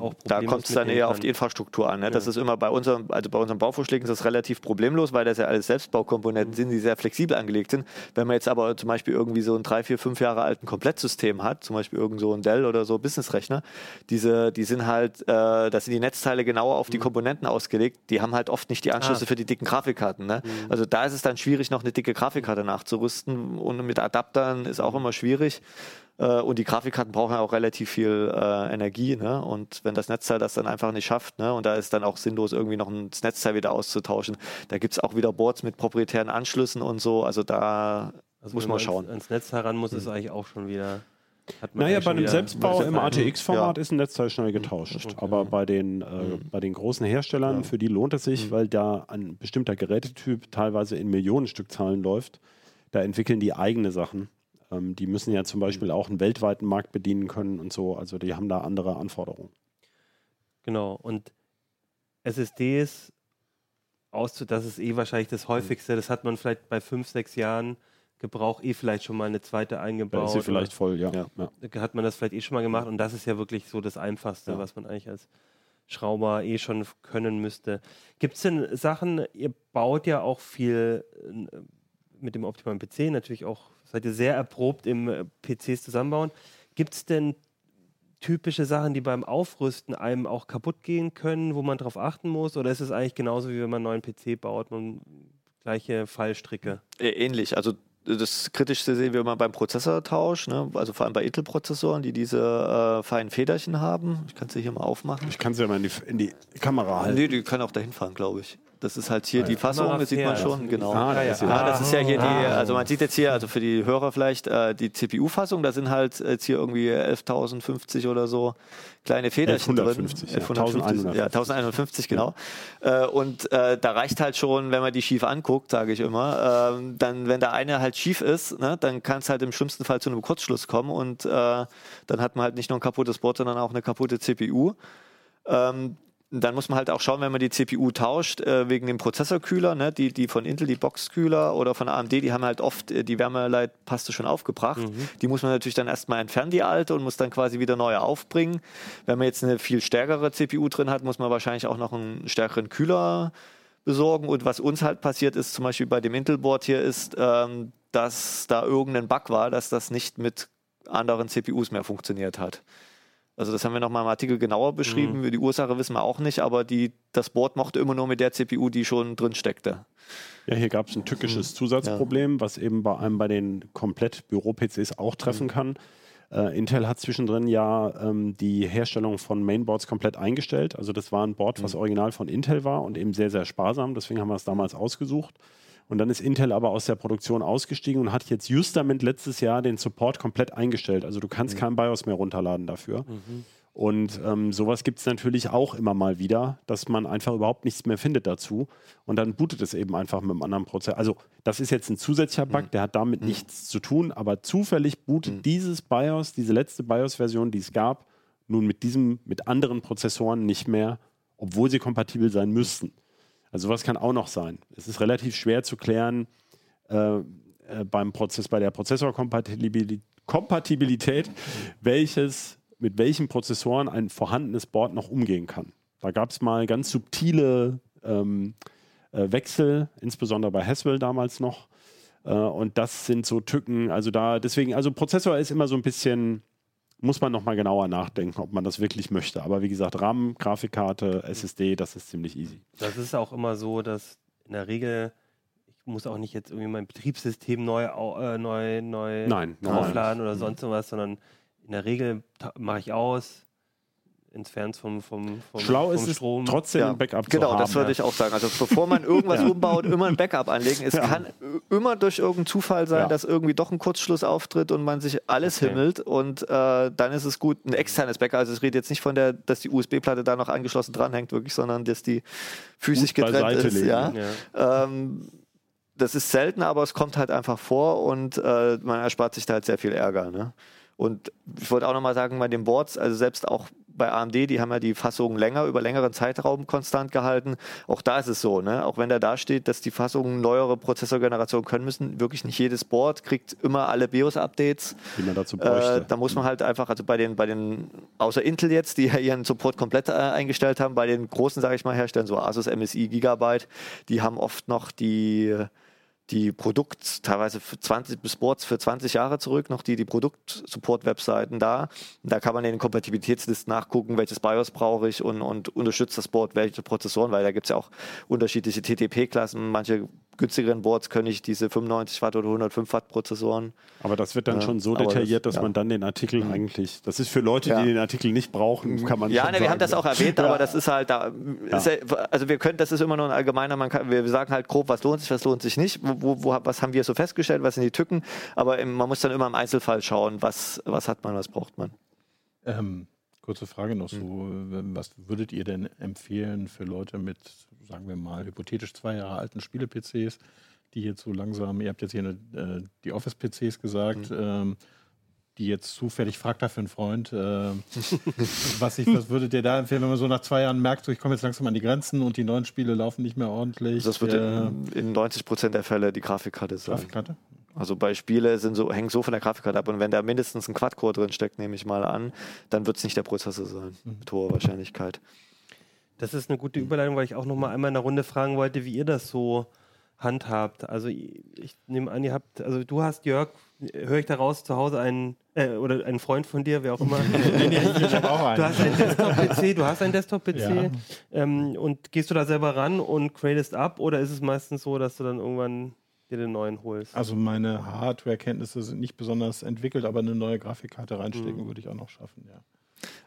auch Da kommt es dann eher auf die Infrastruktur an. Ne? Das Ja. ist immer bei unserem, also bei unseren Bauvorschlägen ist das relativ problemlos, weil das ja alles Selbstbaukomponenten Mhm. sind, die sehr flexibel angelegt sind. Wenn man jetzt aber zum Beispiel irgendwie so ein drei, vier, fünf Jahre alten Komplettsystem hat, zum Beispiel irgend so ein Dell oder so Businessrechner, diese, die sind halt, äh, da sind die Netzteile genauer auf die Komponenten ausgelegt. Die haben halt oft nicht die Anschlüsse Mhm. Ah. für die dicken Grafikkarten. Ne? Also da ist es dann schwierig, noch eine dicke Grafikkarte nachzurüsten und mit Adaptern ist auch immer schwierig. Äh, und die Grafikkarten brauchen ja auch relativ viel äh, Energie. Ne? Und wenn das Netzteil das dann einfach nicht schafft, ne? und da ist dann auch sinnlos, irgendwie noch ein Netzteil wieder auszutauschen, da gibt es auch wieder Boards mit proprietären Anschlüssen und so. Also da Also muss wenn man ans- schauen. Ans Netz heran muss es eigentlich auch schon wieder. Hat man Naja, bei einem Selbstbau im Ja. ATX-Format Ja. ist ein Netzteil schnell getauscht. Aber bei den, äh, bei den großen Herstellern, für die lohnt es sich, weil da ein bestimmter Gerätetyp teilweise in Millionenstückzahlen läuft. Da entwickeln die eigene Sachen. Ähm, die müssen ja zum Beispiel auch einen weltweiten Markt bedienen können und so. Also die haben da andere Anforderungen. Genau. Und SSDs auszu, das ist eh wahrscheinlich das häufigste. Das hat man vielleicht bei fünf, sechs Jahren Gebrauch eh vielleicht schon mal eine zweite Da eingebaut. ist sie vielleicht voll, ja. Ja. hat man das vielleicht eh schon mal gemacht und das ist ja wirklich so das Einfachste, Ja. was man eigentlich als Schrauber eh schon können müsste. Gibt es denn Sachen, ihr baut ja auch viel äh, mit dem optimalen PC, natürlich auch, seid ihr sehr erprobt im äh, PCs zusammenbauen. Gibt es denn typische Sachen, die beim Aufrüsten einem auch kaputt gehen können, wo man darauf achten muss? Oder ist es eigentlich genauso, wie wenn man einen neuen PC baut, man gleiche Fallstricke? Äh, Ähnlich. Also das Kritischste sehen wir immer beim Prozessortausch, ne? also vor allem bei Intel-Prozessoren, die diese äh, feinen Federchen haben. Ich kann sie hier mal aufmachen. Ich kann sie ja mal in die, in die Kamera halten. Nee, die kann auch dahin fahren, glaube ich. Das ist halt hier die Fassung, das sieht man schon, das genau. Ah, da ja. Ja, das ist ja hier die, Ah. also man sieht jetzt hier, also für die Hörer vielleicht, äh, die CPU-Fassung, da sind halt jetzt hier irgendwie 11.050 oder so kleine Federchen 1150, drin. ja. 1150, ja, 1150, genau. Äh, und äh, da reicht halt schon, wenn man die schief anguckt, sage ich immer, ähm, dann, wenn der eine halt schief ist, ne, dann kann es halt im schlimmsten Fall zu einem Kurzschluss kommen und äh, dann hat man halt nicht nur ein kaputtes Board, sondern auch eine kaputte CPU. Ähm, dann muss man halt auch schauen, wenn man die CPU tauscht, äh, wegen dem Prozessorkühler, ne, die, die von Intel, die Boxkühler oder von AMD, die haben halt oft äh, die Wärmeleitpaste schon aufgebracht. Die muss man natürlich dann erstmal entfernen, die alte, und muss dann quasi wieder neue aufbringen. Wenn man jetzt eine viel stärkere CPU drin hat, muss man wahrscheinlich auch noch einen stärkeren Kühler besorgen. Und was uns halt passiert ist, zum Beispiel bei dem Intel-Board hier, ist, ähm, dass da irgendein Bug war, dass das nicht mit anderen CPUs mehr funktioniert hat. Also das haben wir nochmal im Artikel genauer beschrieben. Die Ursache wissen wir auch nicht, aber die, das Board mochte immer nur mit der CPU, die schon drin steckte. Ja, hier gab es ein tückisches Zusatzproblem, was eben bei einem bei den komplett Büro-PCs auch treffen kann. Äh, Intel hat zwischendrin ja ähm, die Herstellung von Mainboards komplett eingestellt. Also das war ein Board, was original von Intel war und eben sehr, sehr sparsam. Deswegen haben wir es damals ausgesucht. Und dann ist Intel aber aus der Produktion ausgestiegen und hat jetzt justament letztes Jahr den Support komplett eingestellt. Also du kannst kein BIOS mehr runterladen dafür. Und ähm, sowas gibt es natürlich auch immer mal wieder, dass man einfach überhaupt nichts mehr findet dazu. Und dann bootet es eben einfach mit einem anderen Prozess. Also, das ist jetzt ein zusätzlicher Bug, der hat damit nichts zu tun, aber zufällig bootet dieses BIOS, diese letzte BIOS-Version, die es gab, nun mit diesem, mit anderen Prozessoren nicht mehr, obwohl sie kompatibel sein müssten. Also, sowas kann auch noch sein. Es ist relativ schwer zu klären. Äh, äh, beim Prozess, bei der Prozessorkompatibilität, Kompatibilität, welches, mit welchen Prozessoren ein vorhandenes Board noch umgehen kann. Da gab es mal ganz subtile ähm, äh, Wechsel, insbesondere bei Haswell damals noch. Äh, und das sind so Tücken, also da, deswegen, also Prozessor ist immer so ein bisschen, muss man nochmal genauer nachdenken, ob man das wirklich möchte. Aber wie gesagt, RAM, Grafikkarte, SSD, das ist ziemlich easy. Das ist auch immer so, dass in der Regel, ich muss auch nicht jetzt irgendwie mein Betriebssystem neu, äh, neu, neu Nein, nein. aufladen oder sonst was, sondern in der Regel mache ich aus, entfernt vom, vom, vom, Schlau vom ist es Strom. trotzdem Ja, ein Backup Genau, zu haben. das würde ich auch sagen. Also bevor man irgendwas umbaut, immer ein Backup anlegen. Es Ja. kann immer durch irgendeinen Zufall sein, Ja. dass irgendwie doch ein Kurzschluss auftritt und man sich alles Okay. himmelt und äh, dann ist es gut, ein externes Backup. Also ich rede jetzt nicht von der, dass die USB-Platte da noch angeschlossen dranhängt, wirklich, sondern dass die physisch Gut getrennt ist. legen, Ja. Ja. Ähm, das ist selten, aber es kommt halt einfach vor und äh, man erspart sich da halt sehr viel Ärger. Ne? Und ich wollte auch nochmal sagen, bei den Boards, also selbst auch bei AMD, die haben ja die Fassungen länger, über längeren Zeitraum konstant gehalten. Auch da ist es so, ne? auch wenn da da steht, dass die Fassungen neuere Prozessorgenerationen können müssen, wirklich nicht jedes Board kriegt immer alle BIOS-Updates. die man dazu bräuchte. Äh, da muss man halt einfach, also bei den, bei den, außer Intel jetzt, die ja ihren Support komplett äh, eingestellt haben, bei den großen, sage ich mal, Herstellern, so Asus, MSI, Gigabyte, die haben oft noch die, die Produkt, teilweise für 20 bis Boards für 20 Jahre zurück, noch die, die Produkt-Support-Webseiten da. Da kann man in den Kompatibilitätslisten nachgucken, welches BIOS brauche ich und, und unterstützt das Board welche Prozessoren, weil da gibt es ja auch unterschiedliche TTP-Klassen. Manche günstigeren Boards können nicht diese 95 Watt oder 105 Watt Prozessoren. Aber das wird dann Ja, schon so aber das- detailliert, dass ja. man dann den Artikel eigentlich, das ist für Leute, Ja. die den Artikel nicht brauchen, kann man Ja, schon ne, wir haben das auch erwähnt, aber das ist halt da. Ist ja, also wir können, das ist immer nur ein allgemeiner, man kann, wir sagen halt grob, was lohnt sich, was lohnt sich nicht, wo, wo, was haben wir so festgestellt, was sind die Tücken, aber im, man muss dann immer im Einzelfall schauen, was, was hat man, was braucht man. Ähm, kurze Frage noch so. ähm, Was würdet ihr denn empfehlen für Leute mit, sagen wir mal, hypothetisch zwei Jahre alten Spiele-PCs, die jetzt so langsam, ihr habt jetzt hier eine, äh, die Office-PCs gesagt, ähm, die jetzt zufällig, fragt da für einen Freund, äh, was, ich, was würdet ihr da empfehlen, wenn man so nach zwei Jahren merkt, so ich komme jetzt langsam an die Grenzen und die neuen Spiele laufen nicht mehr ordentlich? Das wird äh, in, in 90 Prozent der Fälle die Grafikkarte sein. Grafikkarte? Also bei Spiele sind so, hängt so von der Grafikkarte ab und wenn da mindestens ein Quad-Core drin steckt, nehme ich mal an, dann wird es nicht der Prozessor sein, mit hoher Wahrscheinlichkeit. Das ist eine gute Überleitung, weil ich auch noch mal einmal in der Runde fragen wollte, wie ihr das so handhabt. Also ich, ich nehme an, ihr habt, also du hast Jörg, höre ich daraus zu Hause einen äh, oder einen Freund von dir, wer auch immer. Ich habe auch Du einen. hast einen Desktop-PC, du hast einen Desktop-PC Ja. ähm, und gehst du da selber ran und gradest ab oder ist es meistens so, dass du dann irgendwann dir den neuen holst? Also meine Hardware-Kenntnisse sind nicht besonders entwickelt, aber eine neue Grafikkarte reinstecken würde ich auch noch schaffen, ja.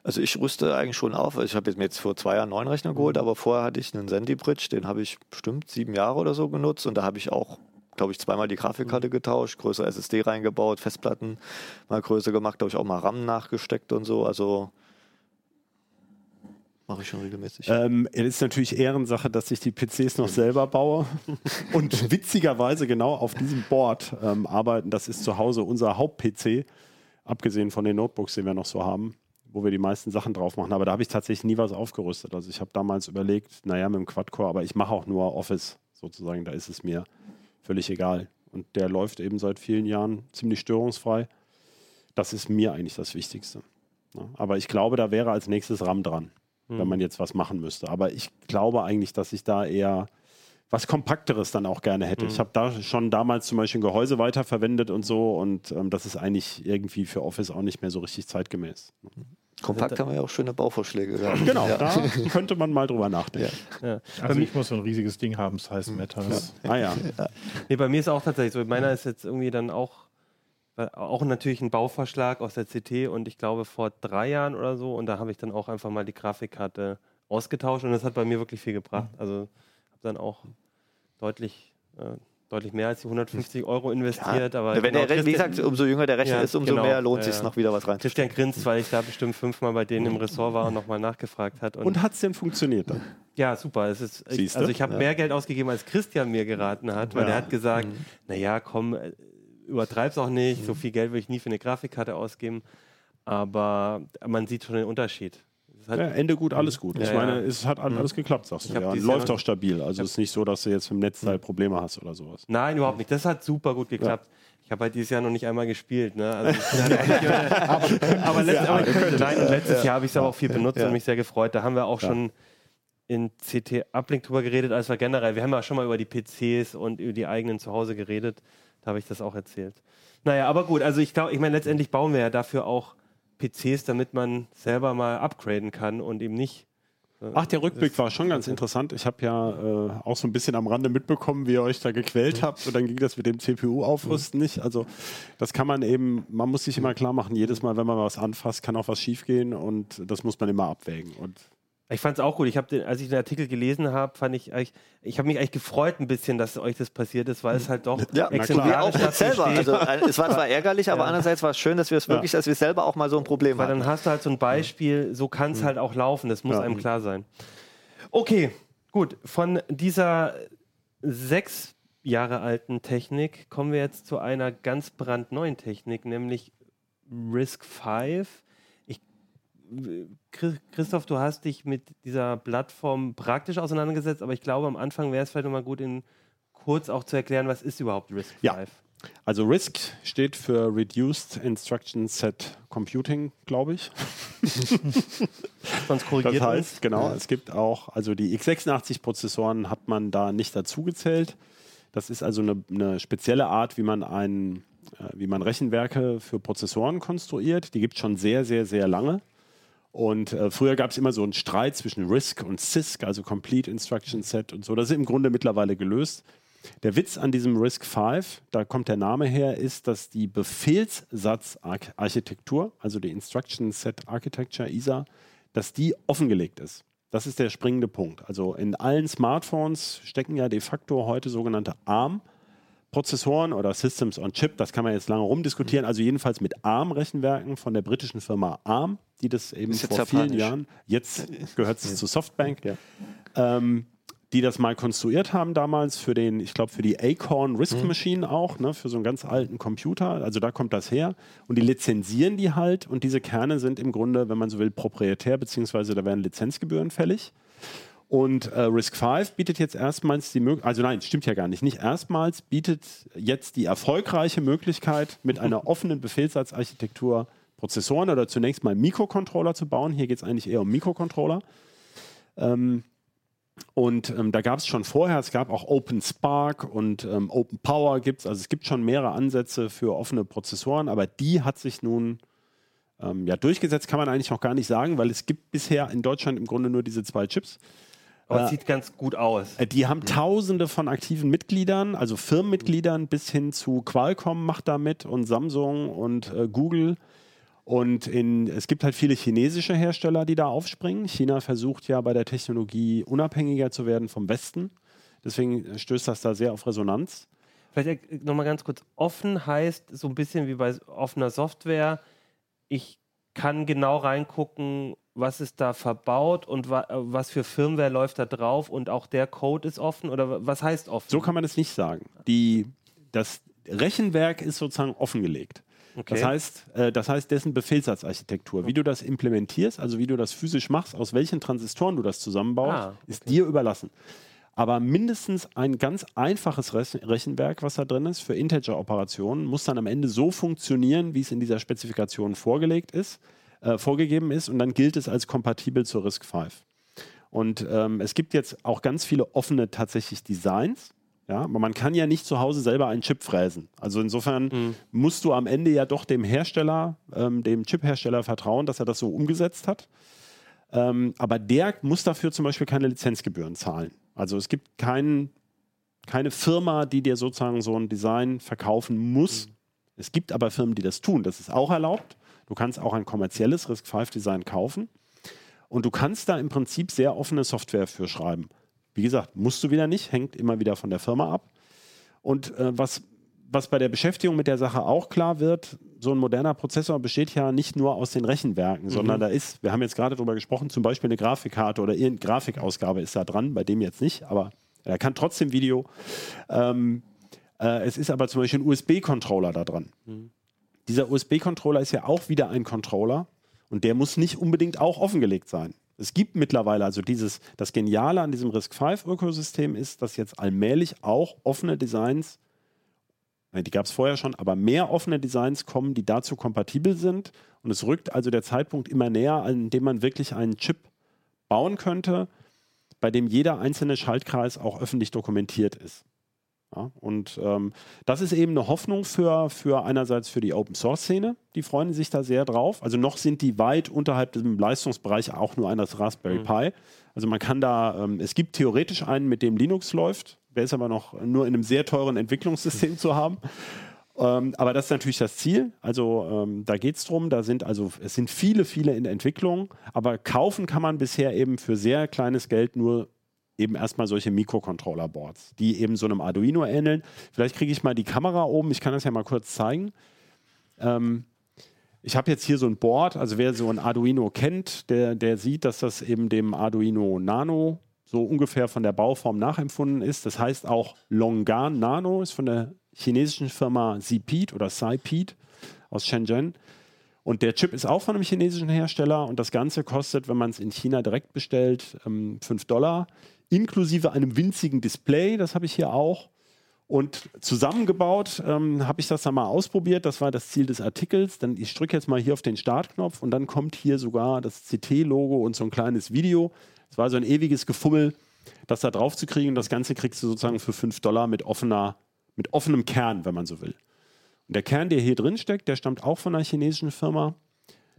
Also ich rüste eigentlich schon auf. Also Ich habe mir jetzt vor zwei Jahren einen neuen Rechner geholt, aber vorher hatte ich einen Sandy Bridge, den habe ich bestimmt sieben Jahre oder so genutzt und da habe ich auch, glaube ich, zweimal die Grafikkarte getauscht, größere SSD reingebaut, Festplatten mal größer gemacht, glaube ich auch mal RAM nachgesteckt und so. Also mache ich schon regelmäßig. Ähm, es ist natürlich Ehrensache, dass ich die PCs noch selber baue und witzigerweise genau auf diesem Board ähm, arbeiten. Das ist zu Hause unser Haupt-PC, abgesehen von den Notebooks, die wir noch so haben, wo wir die meisten Sachen drauf machen. Aber da habe ich tatsächlich nie was aufgerüstet. Also ich habe damals überlegt, naja, mit dem Quad-Core, aber ich mache auch nur Office sozusagen, da ist es mir völlig egal. Und der läuft eben seit vielen Jahren ziemlich störungsfrei. Das ist mir eigentlich das Wichtigste. Ja, aber ich glaube, da wäre als nächstes RAM dran wenn man jetzt was machen müsste. Aber ich glaube eigentlich, dass ich da eher was Kompakteres dann auch gerne hätte. Ich habe da schon damals zum Beispiel ein Gehäuse weiterverwendet und so und ähm, das ist eigentlich irgendwie für Office auch nicht mehr so richtig zeitgemäß. Kompakt haben wir ja auch schöne Bauvorschläge gehabt. Genau, Ja. da könnte man mal drüber nachdenken. Ja. Also ich muss so ein riesiges Ding haben, das heißt Matters. Ah ja, Nee, bei mir ist auch tatsächlich so. Meiner ist jetzt irgendwie dann auch, auch natürlich ein Bauvorschlag aus der CT und ich glaube vor drei Jahren oder so und da habe ich dann auch einfach mal die Grafikkarte ausgetauscht und das hat bei mir wirklich viel gebracht. Also habe dann auch deutlich, äh, deutlich mehr als die 150 Euro investiert. aber Wenn genau, der, wie gesagt, umso jünger der Rechner Ja, ist, umso genau. mehr lohnt Ja, es sich ja. noch wieder was rein. Christian grinst, weil ich da bestimmt fünfmal bei denen im Ressort war und nochmal nachgefragt hat. Und, und hat es denn funktioniert dann? ja, super. Es ist, ich, also ich habe mehr Geld ausgegeben, als Christian mir geraten hat, weil Ja. er hat gesagt, Mhm. naja, komm, übertreib's auch nicht, so viel Geld will ich nie für eine Grafikkarte ausgeben. Aber man sieht schon den Unterschied. Ja, Ende gut, alles gut. Ich Ja, meine, ja. es hat alles geklappt, sagst Ich du. Ja. Läuft auch stabil. Also es ist nicht so, dass du jetzt im Netzteil Probleme hast oder sowas. Nein, überhaupt nicht. Das hat super gut geklappt. Ich habe halt dieses Jahr noch nicht einmal gespielt. Ne? Also, aber, aber, letzt, aber nein, letztes Jahr habe ich es aber auch viel benutzt und mich sehr gefreut. Da haben wir auch schon in CT Uplink drüber geredet, als wir generell, wir haben ja schon mal über die PCs und über die eigenen zu Hause geredet. Da habe ich das auch erzählt. Naja, aber gut, also ich glaube, ich meine, letztendlich bauen wir ja dafür auch PCs, damit man selber mal upgraden kann und eben nicht. Ach, der Rückblick war schon ganz interessant. Ich habe ja äh, auch so ein bisschen am Rande mitbekommen, wie ihr euch da gequält habt. Und dann ging das mit dem CPU-Aufrüsten nicht. Also das kann man eben, man muss sich immer klar machen, jedes Mal, wenn man was anfasst, kann auch was schiefgehen und das muss man immer abwägen. Und Ich fand es auch gut. Ich habe, als ich den Artikel gelesen habe, fand ich, eigentlich- ich habe mich eigentlich gefreut ein bisschen, dass euch das passiert ist, weil es halt doch Ja, wir auch selber. Also, äh, es war zwar ärgerlich, aber andererseits war es schön, dass wir es wirklich, dass wir selber auch mal so ein Problem Weil hatten. dann hast du halt so ein Beispiel, so kann es halt auch laufen, das muss Ja. einem klar sein. Okay, gut. Von dieser sechs Jahre alten Technik kommen wir jetzt zu einer ganz brandneuen Technik, nämlich Risk 5. Christoph, du hast dich mit dieser Plattform praktisch auseinandergesetzt, aber ich glaube, am Anfang wäre es vielleicht nochmal gut, in kurz auch zu erklären, was ist überhaupt Risk 5? Ja. also RISC steht für Reduced Instruction Set Computing, glaube ich. Sonst korrigiert Das uns. heißt, genau, es gibt auch, also die x86-Prozessoren hat man da nicht dazugezählt. Das ist also eine, eine spezielle Art, wie man ein, äh, wie man Rechenwerke für Prozessoren konstruiert. Die gibt es schon sehr, sehr, sehr lange. Und äh, früher gab es immer so einen Streit zwischen RISC und CISC, also Complete Instruction Set und so. Das ist im Grunde mittlerweile gelöst. Der Witz an diesem RISC V, da kommt der Name her, ist, dass die Befehlssatzarchitektur, also die Instruction Set Architecture, ISA, dass die offengelegt ist. Das ist der springende Punkt. Also in allen Smartphones stecken ja de facto heute sogenannte ARM-Prozessoren oder Systems on Chip. Das kann man jetzt lange rumdiskutieren. Also jedenfalls mit ARM-Rechenwerken von der britischen Firma ARM, die das eben vor vielen japanisch. Jahren, jetzt gehört es zu Softbank, ähm, die das mal konstruiert haben damals für den, ich glaube, für die Acorn Risk Machine auch, ne, für so einen ganz alten Computer. Also da kommt das her. Und die lizenzieren die halt und diese Kerne sind im Grunde, wenn man so will, proprietär, beziehungsweise da werden Lizenzgebühren fällig. Und äh, Risk V bietet jetzt erstmals die Möglichkeit, also nein, stimmt ja gar nicht, nicht erstmals, bietet jetzt die erfolgreiche Möglichkeit, mit einer offenen Befehlssatzarchitektur Prozessoren oder zunächst mal Mikrocontroller zu bauen. Hier geht es eigentlich eher um Mikrocontroller. Ähm, und ähm, da gab es schon vorher, es gab auch Open Spark und ähm, Open Power gibt es, also es gibt schon mehrere Ansätze für offene Prozessoren, aber die hat sich nun ähm, ja durchgesetzt, kann man eigentlich noch gar nicht sagen, weil es gibt bisher in Deutschland im Grunde nur diese zwei Chips. Aber es sieht ganz gut aus. Äh, Die haben tausende von aktiven Mitgliedern, also Firmenmitgliedern bis hin zu Qualcomm macht da mit und Samsung und äh, Google. Und in, es gibt halt viele chinesische Hersteller, die da aufspringen. China versucht ja bei der Technologie unabhängiger zu werden vom Westen. Deswegen stößt das da sehr auf Resonanz. Vielleicht nochmal ganz kurz. Offen heißt so ein bisschen wie bei offener Software. Ich kann genau reingucken, was ist da verbaut und wa was für Firmware läuft da drauf und auch der Code ist offen oder wa- was heißt offen? So kann man es nicht sagen. Die, das Rechenwerk ist sozusagen offengelegt. Okay. Das heißt, äh, das heißt, dessen Befehlssatzarchitektur, wie du das implementierst, also wie du das physisch machst, aus welchen Transistoren du das zusammenbaust, Ah, ist dir überlassen. Aber mindestens ein ganz einfaches Rechen- Rechenwerk, was da drin ist, für Integer-Operationen, muss dann am Ende so funktionieren, wie es in dieser Spezifikation vorgelegt ist, äh, vorgegeben ist, und dann gilt es als kompatibel zur RISC-V. Und ähm, es gibt jetzt auch ganz viele offene tatsächlich Designs. Ja, aber man kann ja nicht zu Hause selber einen Chip fräsen. Also insofern musst du am Ende ja doch dem Hersteller, ähm, dem Chip-Hersteller vertrauen, dass er das so umgesetzt hat. Ähm, aber der muss dafür zum Beispiel keine Lizenzgebühren zahlen. Also es gibt keinen, keine Firma, die dir sozusagen so ein Design verkaufen muss. Es gibt aber Firmen, die das tun. Das ist auch erlaubt. Du kannst auch ein kommerzielles RISC-V-Design kaufen. Und du kannst da im Prinzip sehr offene Software für schreiben. Wie gesagt, musst du wieder nicht, hängt immer wieder von der Firma ab. Und äh, was, was bei der Beschäftigung mit der Sache auch klar wird, so ein moderner Prozessor besteht ja nicht nur aus den Rechenwerken, sondern da ist, wir haben jetzt gerade darüber gesprochen, zum Beispiel eine Grafikkarte oder irgendeine Grafikausgabe ist da dran, bei dem jetzt nicht, aber er kann trotzdem Video. Ähm, äh, es ist aber zum Beispiel ein USB-Controller da dran. Dieser USB-Controller ist ja auch wieder ein Controller Und der muss nicht unbedingt auch offengelegt sein. Es gibt mittlerweile also dieses, das Geniale an diesem RISC-V-Ökosystem ist, dass jetzt allmählich auch offene Designs, die gab es vorher schon, aber mehr offene Designs kommen, die dazu kompatibel sind. Und es rückt also der Zeitpunkt immer näher, an dem man wirklich einen Chip bauen könnte, bei dem jeder einzelne Schaltkreis auch öffentlich dokumentiert ist. Ja, und ähm, das ist eben eine Hoffnung für, für einerseits für die Open Source Szene. Die freuen sich da sehr drauf. Also noch sind die weit unterhalb dem Leistungsbereich auch nur eines Raspberry mhm. Pi. Also man kann da, ähm, es gibt theoretisch einen, mit dem Linux läuft. Der ist aber noch nur in einem sehr teuren Entwicklungssystem zu haben. Ähm, aber das ist natürlich das Ziel. Also ähm, da geht es drum. Da sind also es sind viele, viele in der Entwicklung. Aber kaufen kann man bisher eben für sehr kleines Geld nur eben erstmal solche Mikrocontroller-Boards, die eben so einem Arduino ähneln. Vielleicht kriege ich mal die Kamera oben, ich kann das ja mal kurz zeigen. Ähm, ich habe jetzt hier so ein Board, also wer so ein Arduino kennt, der, der sieht, dass das eben dem Arduino Nano so ungefähr von der Bauform nachempfunden ist. Das heißt auch Longan Nano, ist von der chinesischen Firma Zipit oder Saipit aus Shenzhen. Und der Chip ist auch von einem chinesischen Hersteller und das Ganze kostet, wenn man es in China direkt bestellt, 5 ähm, Dollar inklusive einem winzigen Display, das habe ich hier auch. Und zusammengebaut ähm, habe ich das dann mal ausprobiert. Das war das Ziel des Artikels. Dann ich drücke jetzt mal hier auf den Startknopf und dann kommt hier sogar das CT-Logo und so ein kleines Video. Es war so ein ewiges Gefummel, das da drauf zu kriegen. Das Ganze kriegst du sozusagen für 5 Dollar mit, offener, mit offenem Kern, wenn man so will. Und der Kern, der hier drin steckt, der stammt auch von einer chinesischen Firma,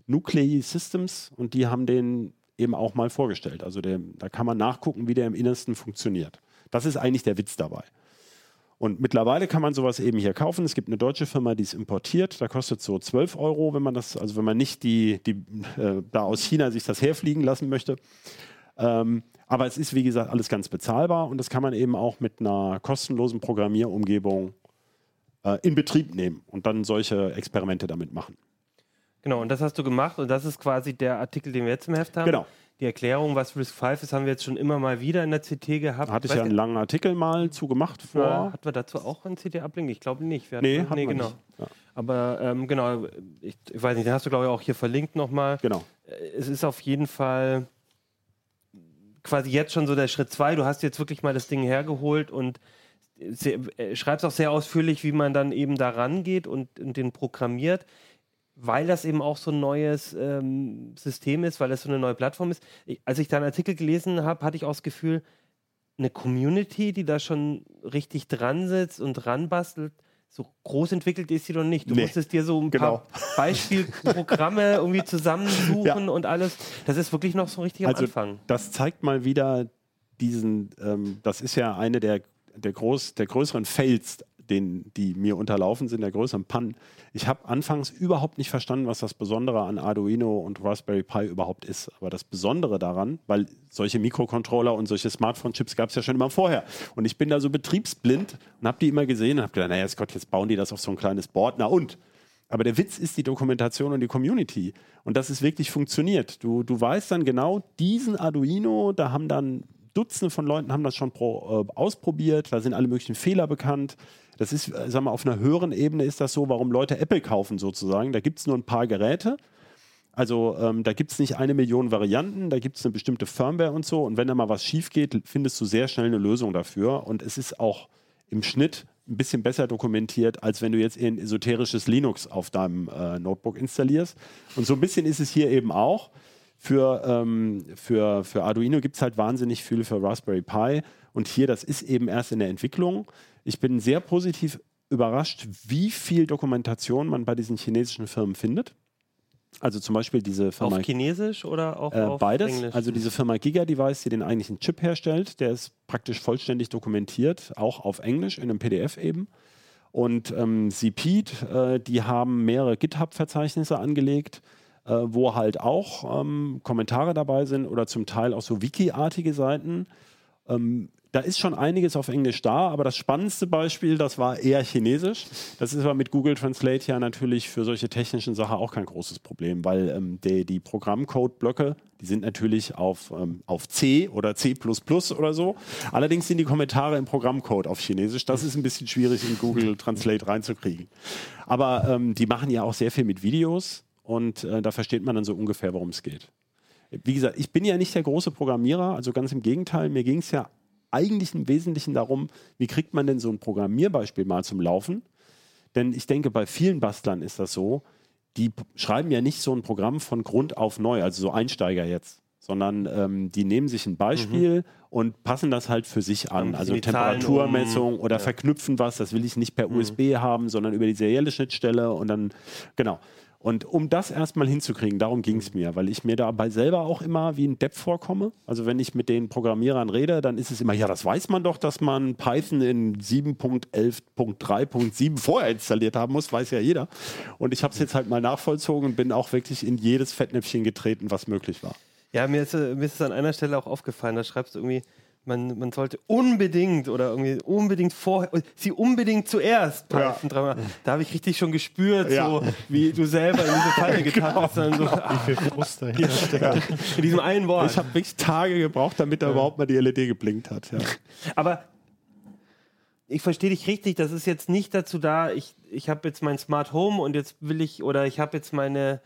Nuclei Systems. Und die haben den eben auch mal vorgestellt. Also der, da kann man nachgucken, wie der im Innersten funktioniert. Das ist eigentlich der Witz dabei. Und mittlerweile kann man sowas eben hier kaufen. Es gibt eine deutsche Firma, die es importiert. Da kostet so 12 Euro, wenn man das, also wenn man nicht die, die äh, da aus China sich das herfliegen lassen möchte. Ähm, aber es ist, wie gesagt, alles ganz bezahlbar und das kann man eben auch mit einer kostenlosen Programmierumgebung äh, in Betrieb nehmen und dann solche Experimente damit machen. Genau, und das hast du gemacht und das ist quasi der Artikel, den wir jetzt im Heft haben. Genau. Die Erklärung, was Risk 5 ist, haben wir jetzt schon immer mal wieder in der CT gehabt. Hatte ich ja einen langen Artikel mal zu gemacht vor. Ja, hatten wir dazu auch einen CT-Ablink? Ich glaube nicht. Wir nee, hatten, nee, genau. Ja. Aber ähm, genau, ich, ich, weiß nicht, den hast du glaube ich auch hier verlinkt nochmal. Genau. Es ist auf jeden Fall quasi jetzt schon so der Schritt 2. Du hast jetzt wirklich mal das Ding hergeholt und sehr, äh, schreibst auch sehr ausführlich, wie man dann eben da rangeht und, und den programmiert weil das eben auch so ein neues ähm, System ist, weil das so eine neue Plattform ist. Ich, als ich da einen Artikel gelesen habe, hatte ich auch das Gefühl, eine Community, die da schon richtig dran sitzt und dran bastelt, so groß entwickelt ist sie noch nicht. Du nee, musstest dir so ein genau. paar Beispielprogramme irgendwie zusammensuchen ja. und alles. Das ist wirklich noch so richtig am also, Anfang. Das zeigt mal wieder diesen, ähm, das ist ja eine der, der, groß, der größeren Fails den, die mir unterlaufen sind, der größeren Pannen. Ich habe anfangs überhaupt nicht verstanden, was das Besondere an Arduino und Raspberry Pi überhaupt ist. Aber das Besondere daran, weil solche Mikrocontroller und solche Smartphone-Chips gab es ja schon immer vorher. Und ich bin da so betriebsblind und habe die immer gesehen und habe gedacht, naja, Gott, jetzt bauen die das auf so ein kleines Board. Na und? Aber der Witz ist die Dokumentation und die Community. Und dass es wirklich funktioniert. Du, du weißt dann genau, diesen Arduino, da haben dann Dutzende von Leuten haben das schon pro, äh, ausprobiert, da sind alle möglichen Fehler bekannt. Das ist, äh, sag mal, auf einer höheren Ebene ist das so, warum Leute Apple kaufen sozusagen. Da gibt es nur ein paar Geräte. Also ähm, da gibt es nicht eine Million Varianten, da gibt es eine bestimmte Firmware und so. Und wenn da mal was schief geht, findest du sehr schnell eine Lösung dafür. Und es ist auch im Schnitt ein bisschen besser dokumentiert, als wenn du jetzt ein esoterisches Linux auf deinem äh, Notebook installierst. Und so ein bisschen ist es hier eben auch. Für, ähm, für, für Arduino gibt es halt wahnsinnig viel für Raspberry Pi. Und hier, das ist eben erst in der Entwicklung. Ich bin sehr positiv überrascht, wie viel Dokumentation man bei diesen chinesischen Firmen findet. Also zum Beispiel diese Firma. Auf Chinesisch oder auch äh, auf beides. Englisch? Also diese Firma Giga Device, die den eigentlichen Chip herstellt, der ist praktisch vollständig dokumentiert, auch auf Englisch in einem PDF eben. Und ähm, CPEAT, äh, die haben mehrere GitHub-Verzeichnisse angelegt, äh, wo halt auch ähm, Kommentare dabei sind oder zum Teil auch so Wiki-artige Seiten. Ähm, da ist schon einiges auf Englisch da, aber das spannendste Beispiel, das war eher Chinesisch. Das ist aber mit Google Translate ja natürlich für solche technischen Sachen auch kein großes Problem, weil ähm, die, die Programmcode-Blöcke, die sind natürlich auf, ähm, auf C oder C oder so. Allerdings sind die Kommentare im Programmcode auf Chinesisch. Das ist ein bisschen schwierig in Google Translate reinzukriegen. Aber ähm, die machen ja auch sehr viel mit Videos und äh, da versteht man dann so ungefähr, worum es geht. Wie gesagt, ich bin ja nicht der große Programmierer, also ganz im Gegenteil, mir ging es ja eigentlich im Wesentlichen darum, wie kriegt man denn so ein Programmierbeispiel mal zum Laufen? Denn ich denke, bei vielen Bastlern ist das so, die schreiben ja nicht so ein Programm von Grund auf neu, also so Einsteiger jetzt, sondern ähm, die nehmen sich ein Beispiel mhm. und passen das halt für sich an. Also Temperaturmessung um, oder ja. verknüpfen was, das will ich nicht per mhm. USB haben, sondern über die serielle Schnittstelle und dann, genau. Und um das erstmal hinzukriegen, darum ging es mir, weil ich mir dabei selber auch immer wie ein Depp vorkomme. Also wenn ich mit den Programmierern rede, dann ist es immer, ja, das weiß man doch, dass man Python in 7.11.3.7 vorher installiert haben muss, weiß ja jeder. Und ich habe es jetzt halt mal nachvollzogen und bin auch wirklich in jedes Fettnäpfchen getreten, was möglich war. Ja, mir ist, mir ist es an einer Stelle auch aufgefallen, da schreibst du irgendwie, man, man sollte unbedingt oder irgendwie unbedingt vorher, sie unbedingt zuerst Python ja. Da habe ich richtig schon gespürt, ja. so wie du selber in diese Falle getan hast. Dann so, wie viel Frust dahinter ja. In diesem einen Wort. Ich habe wirklich Tage gebraucht, damit da überhaupt mal die LED geblinkt hat. Aber ich verstehe dich richtig, das ist jetzt nicht dazu da, ich, ich habe jetzt mein Smart Home und jetzt will ich, oder ich habe jetzt meine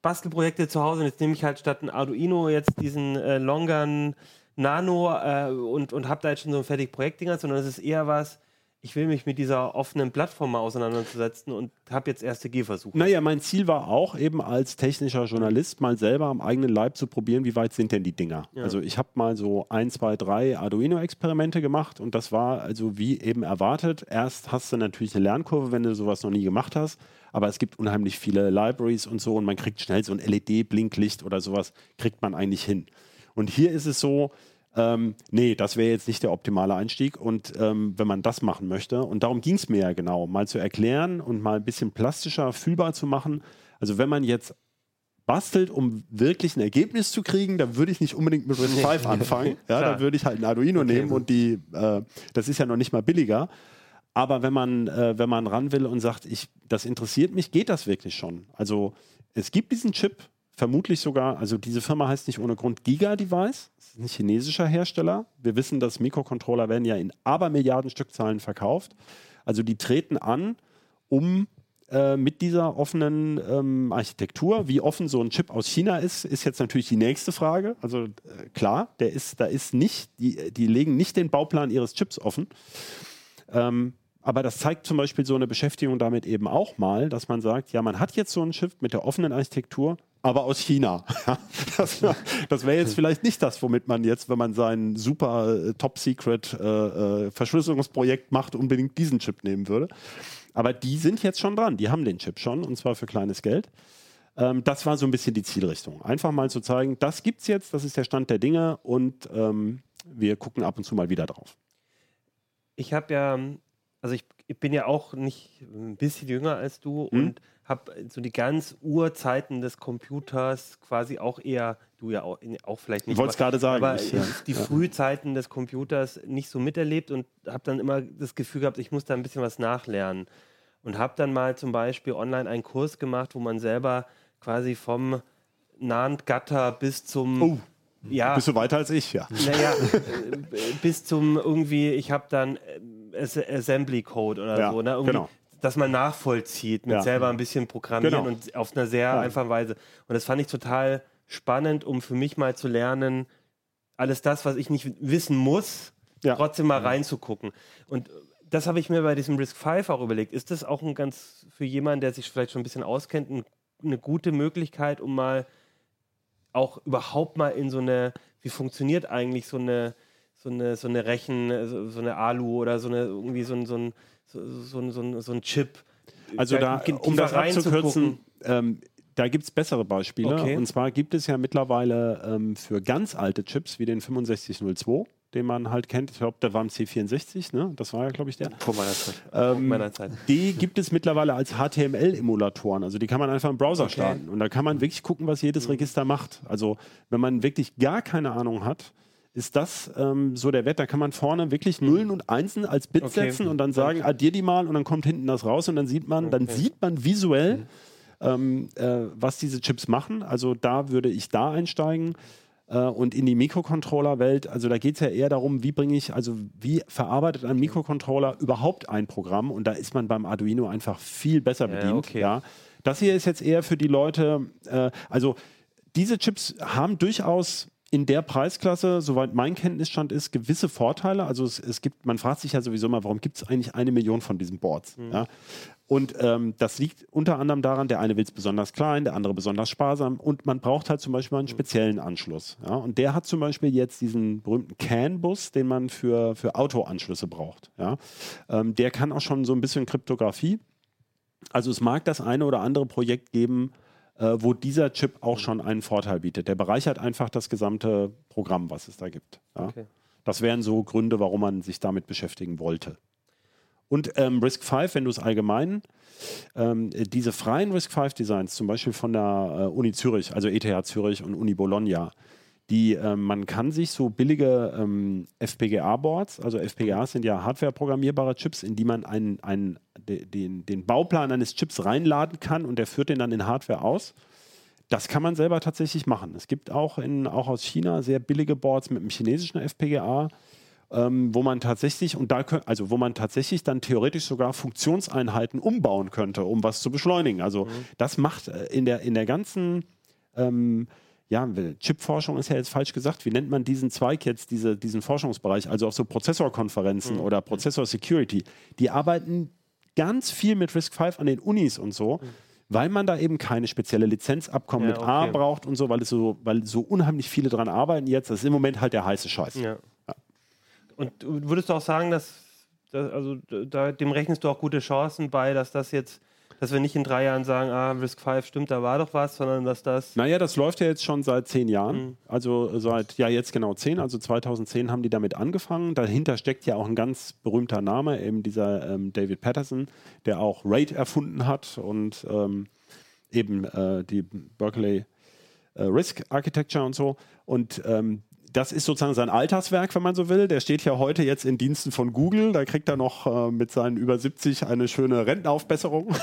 Bastelprojekte zu Hause und jetzt nehme ich halt statt ein Arduino jetzt diesen äh, Longern Nano äh, und, und habe da jetzt schon so ein fertiges Projektdinger, sondern es ist eher was, ich will mich mit dieser offenen Plattform mal auseinandersetzen und habe jetzt erste Gehversuche. Naja, mein Ziel war auch eben als technischer Journalist mal selber am eigenen Leib zu probieren, wie weit sind denn die Dinger. Ja. Also ich habe mal so ein, zwei, drei Arduino-Experimente gemacht und das war also wie eben erwartet. Erst hast du natürlich eine Lernkurve, wenn du sowas noch nie gemacht hast, aber es gibt unheimlich viele Libraries und so und man kriegt schnell so ein LED-Blinklicht oder sowas, kriegt man eigentlich hin. Und hier ist es so, ähm, nee, das wäre jetzt nicht der optimale Einstieg. Und ähm, wenn man das machen möchte, und darum ging es mir ja genau, mal zu erklären und mal ein bisschen plastischer fühlbar zu machen. Also wenn man jetzt bastelt, um wirklich ein Ergebnis zu kriegen, dann würde ich nicht unbedingt mit RISC 5 anfangen. Ja, dann würde ich halt ein Arduino okay. nehmen und die, äh, das ist ja noch nicht mal billiger. Aber wenn man, äh, wenn man ran will und sagt, ich, das interessiert mich, geht das wirklich schon. Also es gibt diesen Chip, vermutlich sogar, also diese Firma heißt nicht ohne Grund Giga Device, das ist ein chinesischer Hersteller. Wir wissen, dass Mikrocontroller werden ja in Abermilliarden Stückzahlen verkauft. Also die treten an, um äh, mit dieser offenen ähm, Architektur, wie offen so ein Chip aus China ist, ist jetzt natürlich die nächste Frage. Also äh, klar, der ist, da ist nicht, die, die legen nicht den Bauplan ihres Chips offen. Ähm, aber das zeigt zum Beispiel so eine Beschäftigung damit eben auch mal, dass man sagt, ja, man hat jetzt so ein Chip mit der offenen Architektur, aber aus China. das, das wäre jetzt vielleicht nicht das, womit man jetzt, wenn man sein super äh, Top-Secret äh, äh, Verschlüsselungsprojekt macht, unbedingt diesen Chip nehmen würde. Aber die sind jetzt schon dran, die haben den Chip schon und zwar für kleines Geld. Ähm, das war so ein bisschen die Zielrichtung. Einfach mal zu zeigen, das gibt es jetzt, das ist der Stand der Dinge und ähm, wir gucken ab und zu mal wieder drauf. Ich habe ja, also ich, ich, bin ja auch nicht ein bisschen jünger als du hm? und habe so die ganz Urzeiten des Computers quasi auch eher, du ja auch, auch vielleicht nicht. Ich wollte es gerade sagen. Aber ich, ja. die ja. Frühzeiten des Computers nicht so miterlebt und habe dann immer das Gefühl gehabt, ich muss da ein bisschen was nachlernen. Und habe dann mal zum Beispiel online einen Kurs gemacht, wo man selber quasi vom Nahend-Gatter bis zum. Oh. Ja, bist du weiter als ich, ja. Naja, bis zum irgendwie, ich habe dann äh, Assembly Code oder ja, so, ne? Irgendwie genau dass man nachvollzieht, mit ja. selber ein bisschen programmieren genau. und auf einer sehr ja. einfachen Weise. Und das fand ich total spannend, um für mich mal zu lernen, alles das, was ich nicht wissen muss, ja. trotzdem mal reinzugucken. Und das habe ich mir bei diesem Risk 5 auch überlegt. Ist das auch ein ganz, für jemanden, der sich vielleicht schon ein bisschen auskennt, ein, eine gute Möglichkeit, um mal auch überhaupt mal in so eine, wie funktioniert eigentlich so eine, so eine, so eine Rechen, so, eine Alu oder so eine, irgendwie so ein, so ein so, so, so ein Chip. Also da, um das abzukürzen, ähm, da gibt es bessere Beispiele. Okay. Und zwar gibt es ja mittlerweile ähm, für ganz alte Chips wie den 6502, den man halt kennt. Ich glaube, der war im C64, ne? Das war ja, glaube ich, der. Vor meiner Zeit. Ähm, meiner Zeit. Die gibt es mittlerweile als HTML-Emulatoren. Also die kann man einfach im Browser okay. starten. Und da kann man wirklich gucken, was jedes mhm. Register macht. Also wenn man wirklich gar keine Ahnung hat, ist das ähm, so der Wert. Da kann man vorne wirklich hm. Nullen und Einsen als Bit okay. setzen und dann sagen, addier die mal und dann kommt hinten das raus und dann sieht man, okay. dann sieht man visuell, mhm. ähm, äh, was diese Chips machen. Also da würde ich da einsteigen. Äh, und in die Mikrocontroller-Welt, also da geht es ja eher darum, wie bringe ich, also wie verarbeitet ein Mikrocontroller überhaupt ein Programm? Und da ist man beim Arduino einfach viel besser bedient. Ja, ja. Das hier ist jetzt eher für die Leute, äh, also diese Chips haben durchaus in der Preisklasse, soweit mein Kenntnisstand ist, gewisse Vorteile. Also es, es gibt, man fragt sich ja sowieso mal, warum gibt es eigentlich eine Million von diesen Boards? Mhm. Ja? Und ähm, das liegt unter anderem daran, der eine will es besonders klein, der andere besonders sparsam und man braucht halt zum Beispiel einen speziellen Anschluss. Ja? Und der hat zum Beispiel jetzt diesen berühmten CAN-Bus, den man für, für Autoanschlüsse braucht. Ja? Ähm, der kann auch schon so ein bisschen Kryptographie. Also es mag das eine oder andere Projekt geben, äh, wo dieser Chip auch schon einen Vorteil bietet. Der bereichert einfach das gesamte Programm, was es da gibt. Ja? Okay. Das wären so Gründe, warum man sich damit beschäftigen wollte. Und ähm, Risk 5, wenn du es allgemein, ähm, diese freien Risk 5 Designs, zum Beispiel von der äh, Uni Zürich, also ETH Zürich und Uni Bologna, die, äh, man kann sich so billige ähm, FPGA-Boards, also FPGAs sind ja hardware-programmierbare Chips, in die man einen, einen, de, den, den Bauplan eines Chips reinladen kann und der führt den dann in Hardware aus. Das kann man selber tatsächlich machen. Es gibt auch, in, auch aus China sehr billige Boards mit einem chinesischen FPGA, ähm, wo man tatsächlich, und da also wo man tatsächlich dann theoretisch sogar Funktionseinheiten umbauen könnte, um was zu beschleunigen. Also mhm. das macht äh, in der, in der ganzen ähm, ja, Chipforschung ist ja jetzt falsch gesagt. Wie nennt man diesen Zweig jetzt, diese, diesen Forschungsbereich? Also auch so Prozessorkonferenzen mhm. oder Prozessor Security. Die arbeiten ganz viel mit RISC V an den Unis und so. Mhm weil man da eben keine spezielle Lizenzabkommen ja, mit A braucht und so, weil es so, weil so unheimlich viele dran arbeiten jetzt. Das ist im Moment halt der heiße Scheiß. Ja. Ja. Und würdest du auch sagen, dass, dass also da, dem rechnest du auch gute Chancen bei, dass das jetzt dass wir nicht in drei Jahren sagen, ah, Risk 5 stimmt, da war doch was, sondern dass das. Naja, das läuft ja jetzt schon seit zehn Jahren. Mhm. Also seit, ja, jetzt genau zehn. Also 2010 haben die damit angefangen. Dahinter steckt ja auch ein ganz berühmter Name, eben dieser ähm, David Patterson, der auch RAID erfunden hat und ähm, eben äh, die Berkeley äh, Risk Architecture und so. Und ähm, das ist sozusagen sein Alltagswerk, wenn man so will. Der steht ja heute jetzt in Diensten von Google. Da kriegt er noch äh, mit seinen über 70 eine schöne Rentenaufbesserung.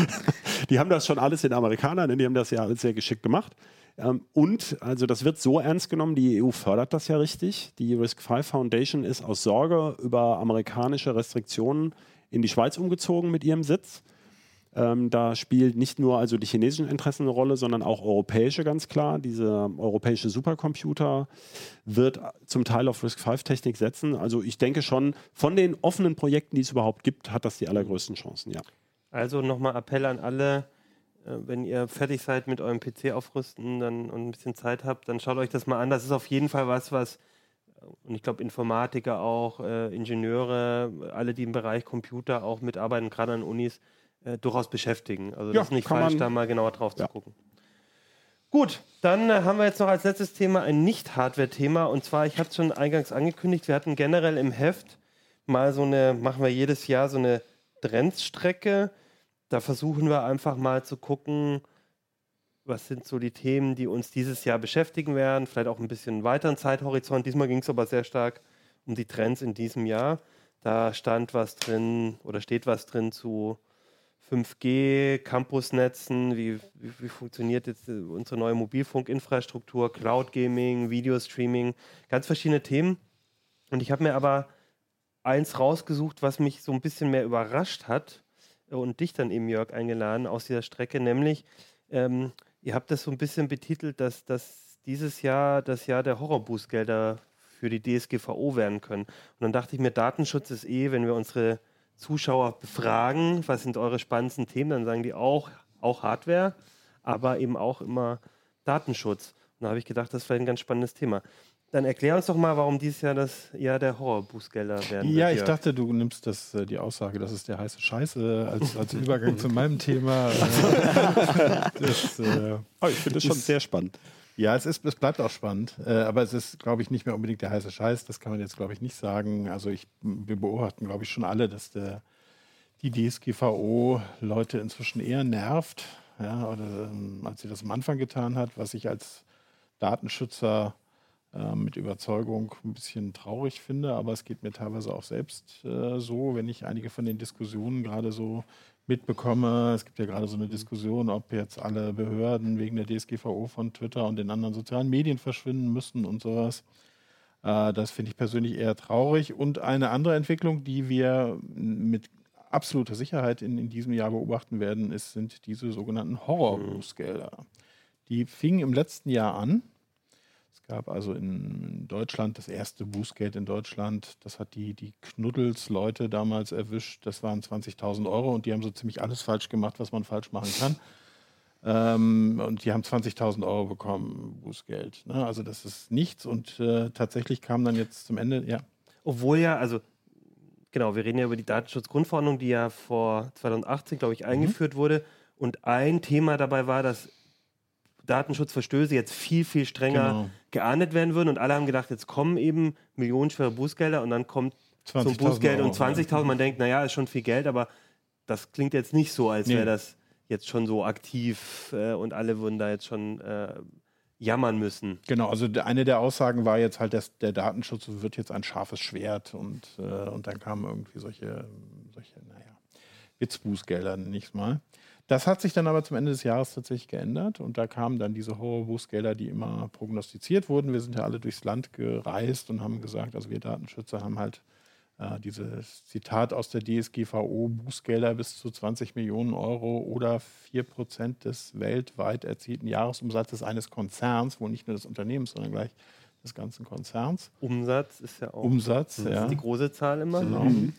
die haben das schon alles in Amerikanern, ne? die haben das ja alles sehr geschickt gemacht. Ähm, und also das wird so ernst genommen, die EU fördert das ja richtig. Die Risk5 Foundation ist aus Sorge über amerikanische Restriktionen in die Schweiz umgezogen mit ihrem Sitz. Ähm, da spielt nicht nur also die chinesischen Interessen eine Rolle, sondern auch europäische ganz klar. Dieser europäische Supercomputer wird zum Teil auf RISC-V-Technik setzen. Also ich denke schon, von den offenen Projekten, die es überhaupt gibt, hat das die allergrößten Chancen, ja. Also nochmal Appell an alle, äh, wenn ihr fertig seid mit eurem PC aufrüsten dann, und ein bisschen Zeit habt, dann schaut euch das mal an. Das ist auf jeden Fall was, was und ich glaube Informatiker auch, äh, Ingenieure, alle, die im Bereich Computer auch mitarbeiten, gerade an Unis, äh, durchaus beschäftigen. Also ja, das ist nicht falsch, da mal genauer drauf ja. zu gucken. Gut, dann äh, haben wir jetzt noch als letztes Thema ein Nicht-Hardware-Thema. Und zwar, ich habe es schon eingangs angekündigt, wir hatten generell im Heft mal so eine, machen wir jedes Jahr so eine Trendstrecke. Da versuchen wir einfach mal zu gucken, was sind so die Themen, die uns dieses Jahr beschäftigen werden, vielleicht auch ein bisschen weiteren Zeithorizont. Diesmal ging es aber sehr stark um die Trends in diesem Jahr. Da stand was drin oder steht was drin zu 5G, Campusnetzen, wie, wie, wie, funktioniert jetzt äh, unsere neue Mobilfunkinfrastruktur, Cloud Gaming, Videostreaming, ganz verschiedene Themen. Und ich habe mir aber eins rausgesucht, was mich so ein bisschen mehr überrascht hat äh, und dich dann eben, Jörg, eingeladen aus dieser Strecke, nämlich ähm, ihr habt das so ein bisschen betitelt, dass, dass dieses Jahr das Jahr der Horrorbußgelder für die DSGVO werden können. Und dann dachte ich mir, Datenschutz ist eh, wenn wir unsere Zuschauer befragen, was sind eure spannendsten Themen, dann sagen die auch, auch Hardware, aber eben auch immer Datenschutz. Und da habe ich gedacht, das ist vielleicht ein ganz spannendes Thema. Dann erklär uns doch mal, warum dieses Jahr das Jahr der Horrorbußgelder werden Ja, wird, ich dachte, du nimmst das, äh, die Aussage, das ist der heiße Scheiße, als, als Übergang zu meinem Thema. das, äh, oh, ich finde das schon sehr spannend. Ja, es, ist, es bleibt auch spannend, äh, aber es ist, glaube ich, nicht mehr unbedingt der heiße Scheiß. Das kann man jetzt, glaube ich, nicht sagen. Also ich, wir beobachten, glaube ich, schon alle, dass der, die DSGVO Leute inzwischen eher nervt, ja, oder, ähm, als sie das am Anfang getan hat, was ich als Datenschützer äh, mit Überzeugung ein bisschen traurig finde. Aber es geht mir teilweise auch selbst äh, so, wenn ich einige von den Diskussionen gerade so mitbekomme, es gibt ja gerade so eine Diskussion, ob jetzt alle Behörden wegen der DSGVO von Twitter und den anderen sozialen Medien verschwinden müssen und sowas. Äh, das finde ich persönlich eher traurig. Und eine andere Entwicklung, die wir mit absoluter Sicherheit in, in diesem Jahr beobachten werden, ist, sind diese sogenannten Horrorbußgelder. Die fingen im letzten Jahr an. Es gab also in Deutschland das erste Bußgeld in Deutschland. Das hat die, die Knuddels-Leute damals erwischt. Das waren 20.000 Euro und die haben so ziemlich alles falsch gemacht, was man falsch machen kann. Ähm, und die haben 20.000 Euro bekommen, Bußgeld. Ne? Also das ist nichts. Und äh, tatsächlich kam dann jetzt zum Ende, ja. Obwohl ja, also genau, wir reden ja über die Datenschutzgrundverordnung, die ja vor 2018, glaube ich, eingeführt mhm. wurde. Und ein Thema dabei war, dass Datenschutzverstöße jetzt viel, viel strenger genau. geahndet werden würden. Und alle haben gedacht, jetzt kommen eben millionenschwere Bußgelder und dann kommt zum Bußgeld Euro, und 20.000. Man denkt, naja, ist schon viel Geld, aber das klingt jetzt nicht so, als nee. wäre das jetzt schon so aktiv äh, und alle würden da jetzt schon äh, jammern müssen. Genau, also eine der Aussagen war jetzt halt, dass der Datenschutz wird jetzt ein scharfes Schwert und, äh, und dann kamen irgendwie solche, solche naja, Witzbußgelder, nicht mal. Das hat sich dann aber zum Ende des Jahres tatsächlich geändert und da kamen dann diese Horrorbußgelder, die immer prognostiziert wurden. Wir sind ja alle durchs Land gereist und haben gesagt, also wir Datenschützer haben halt äh, dieses Zitat aus der DSGVO, Bußgelder bis zu 20 Millionen Euro oder 4 Prozent des weltweit erzielten Jahresumsatzes eines Konzerns, wo nicht nur des Unternehmens, sondern gleich des ganzen Konzerns. Umsatz ist ja auch Umsatz, das ja. ist die große Zahl immer. Genau. Mhm.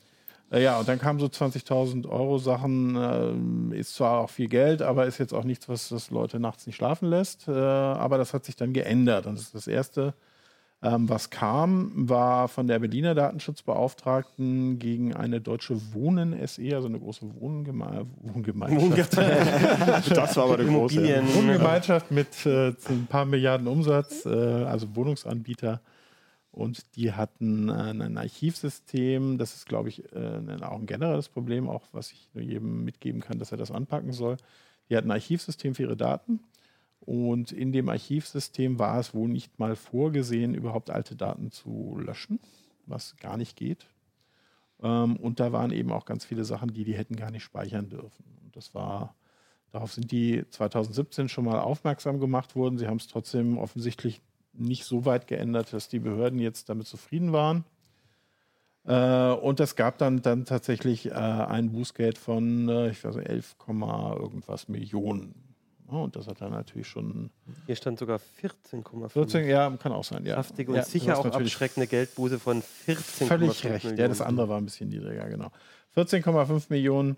Äh, ja, und dann kamen so 20.000 Euro Sachen, äh, ist zwar auch viel Geld, aber ist jetzt auch nichts, was das Leute nachts nicht schlafen lässt. Äh, aber das hat sich dann geändert. Und das ist das erste ähm, was kam, war von der Berliner Datenschutzbeauftragten gegen eine deutsche Wohnen SE, also eine große Wohngeme Wohngemeinschaft. das war aber eine große Wohngemeinschaft mit äh, ein paar Milliarden Umsatz, also Wohnungsanbieter. Und die hatten äh, ein Archivsystem, das ist, glaube ich, äh, auch ein generelles Problem, auch was ich nur jedem mitgeben kann, dass er das anpacken soll. Die hatten ein Archivsystem für ihre Daten und in dem Archivsystem war es wohl nicht mal vorgesehen, überhaupt alte Daten zu löschen, was gar nicht geht. Ähm, und da waren eben auch ganz viele Sachen, die die hätten gar nicht speichern dürfen. Und das war, darauf sind die 2017 schon mal aufmerksam gemacht worden. Sie haben es trotzdem offensichtlich nicht so weit geändert, dass die Behörden jetzt damit zufrieden waren. Äh, und es gab dann, dann tatsächlich äh, ein Bußgeld von, äh, ich weiß nicht, 11, irgendwas Millionen Oh, und das hat er natürlich schon. Hier stand sogar 14,5. 14, ja, kann auch sein, ja. Saftige und ja, sicher auch abschreckende Geldbuße von 14,5 Völlig recht. Millionen. Ja, das andere war ein bisschen niedriger, genau. 14,5 Millionen,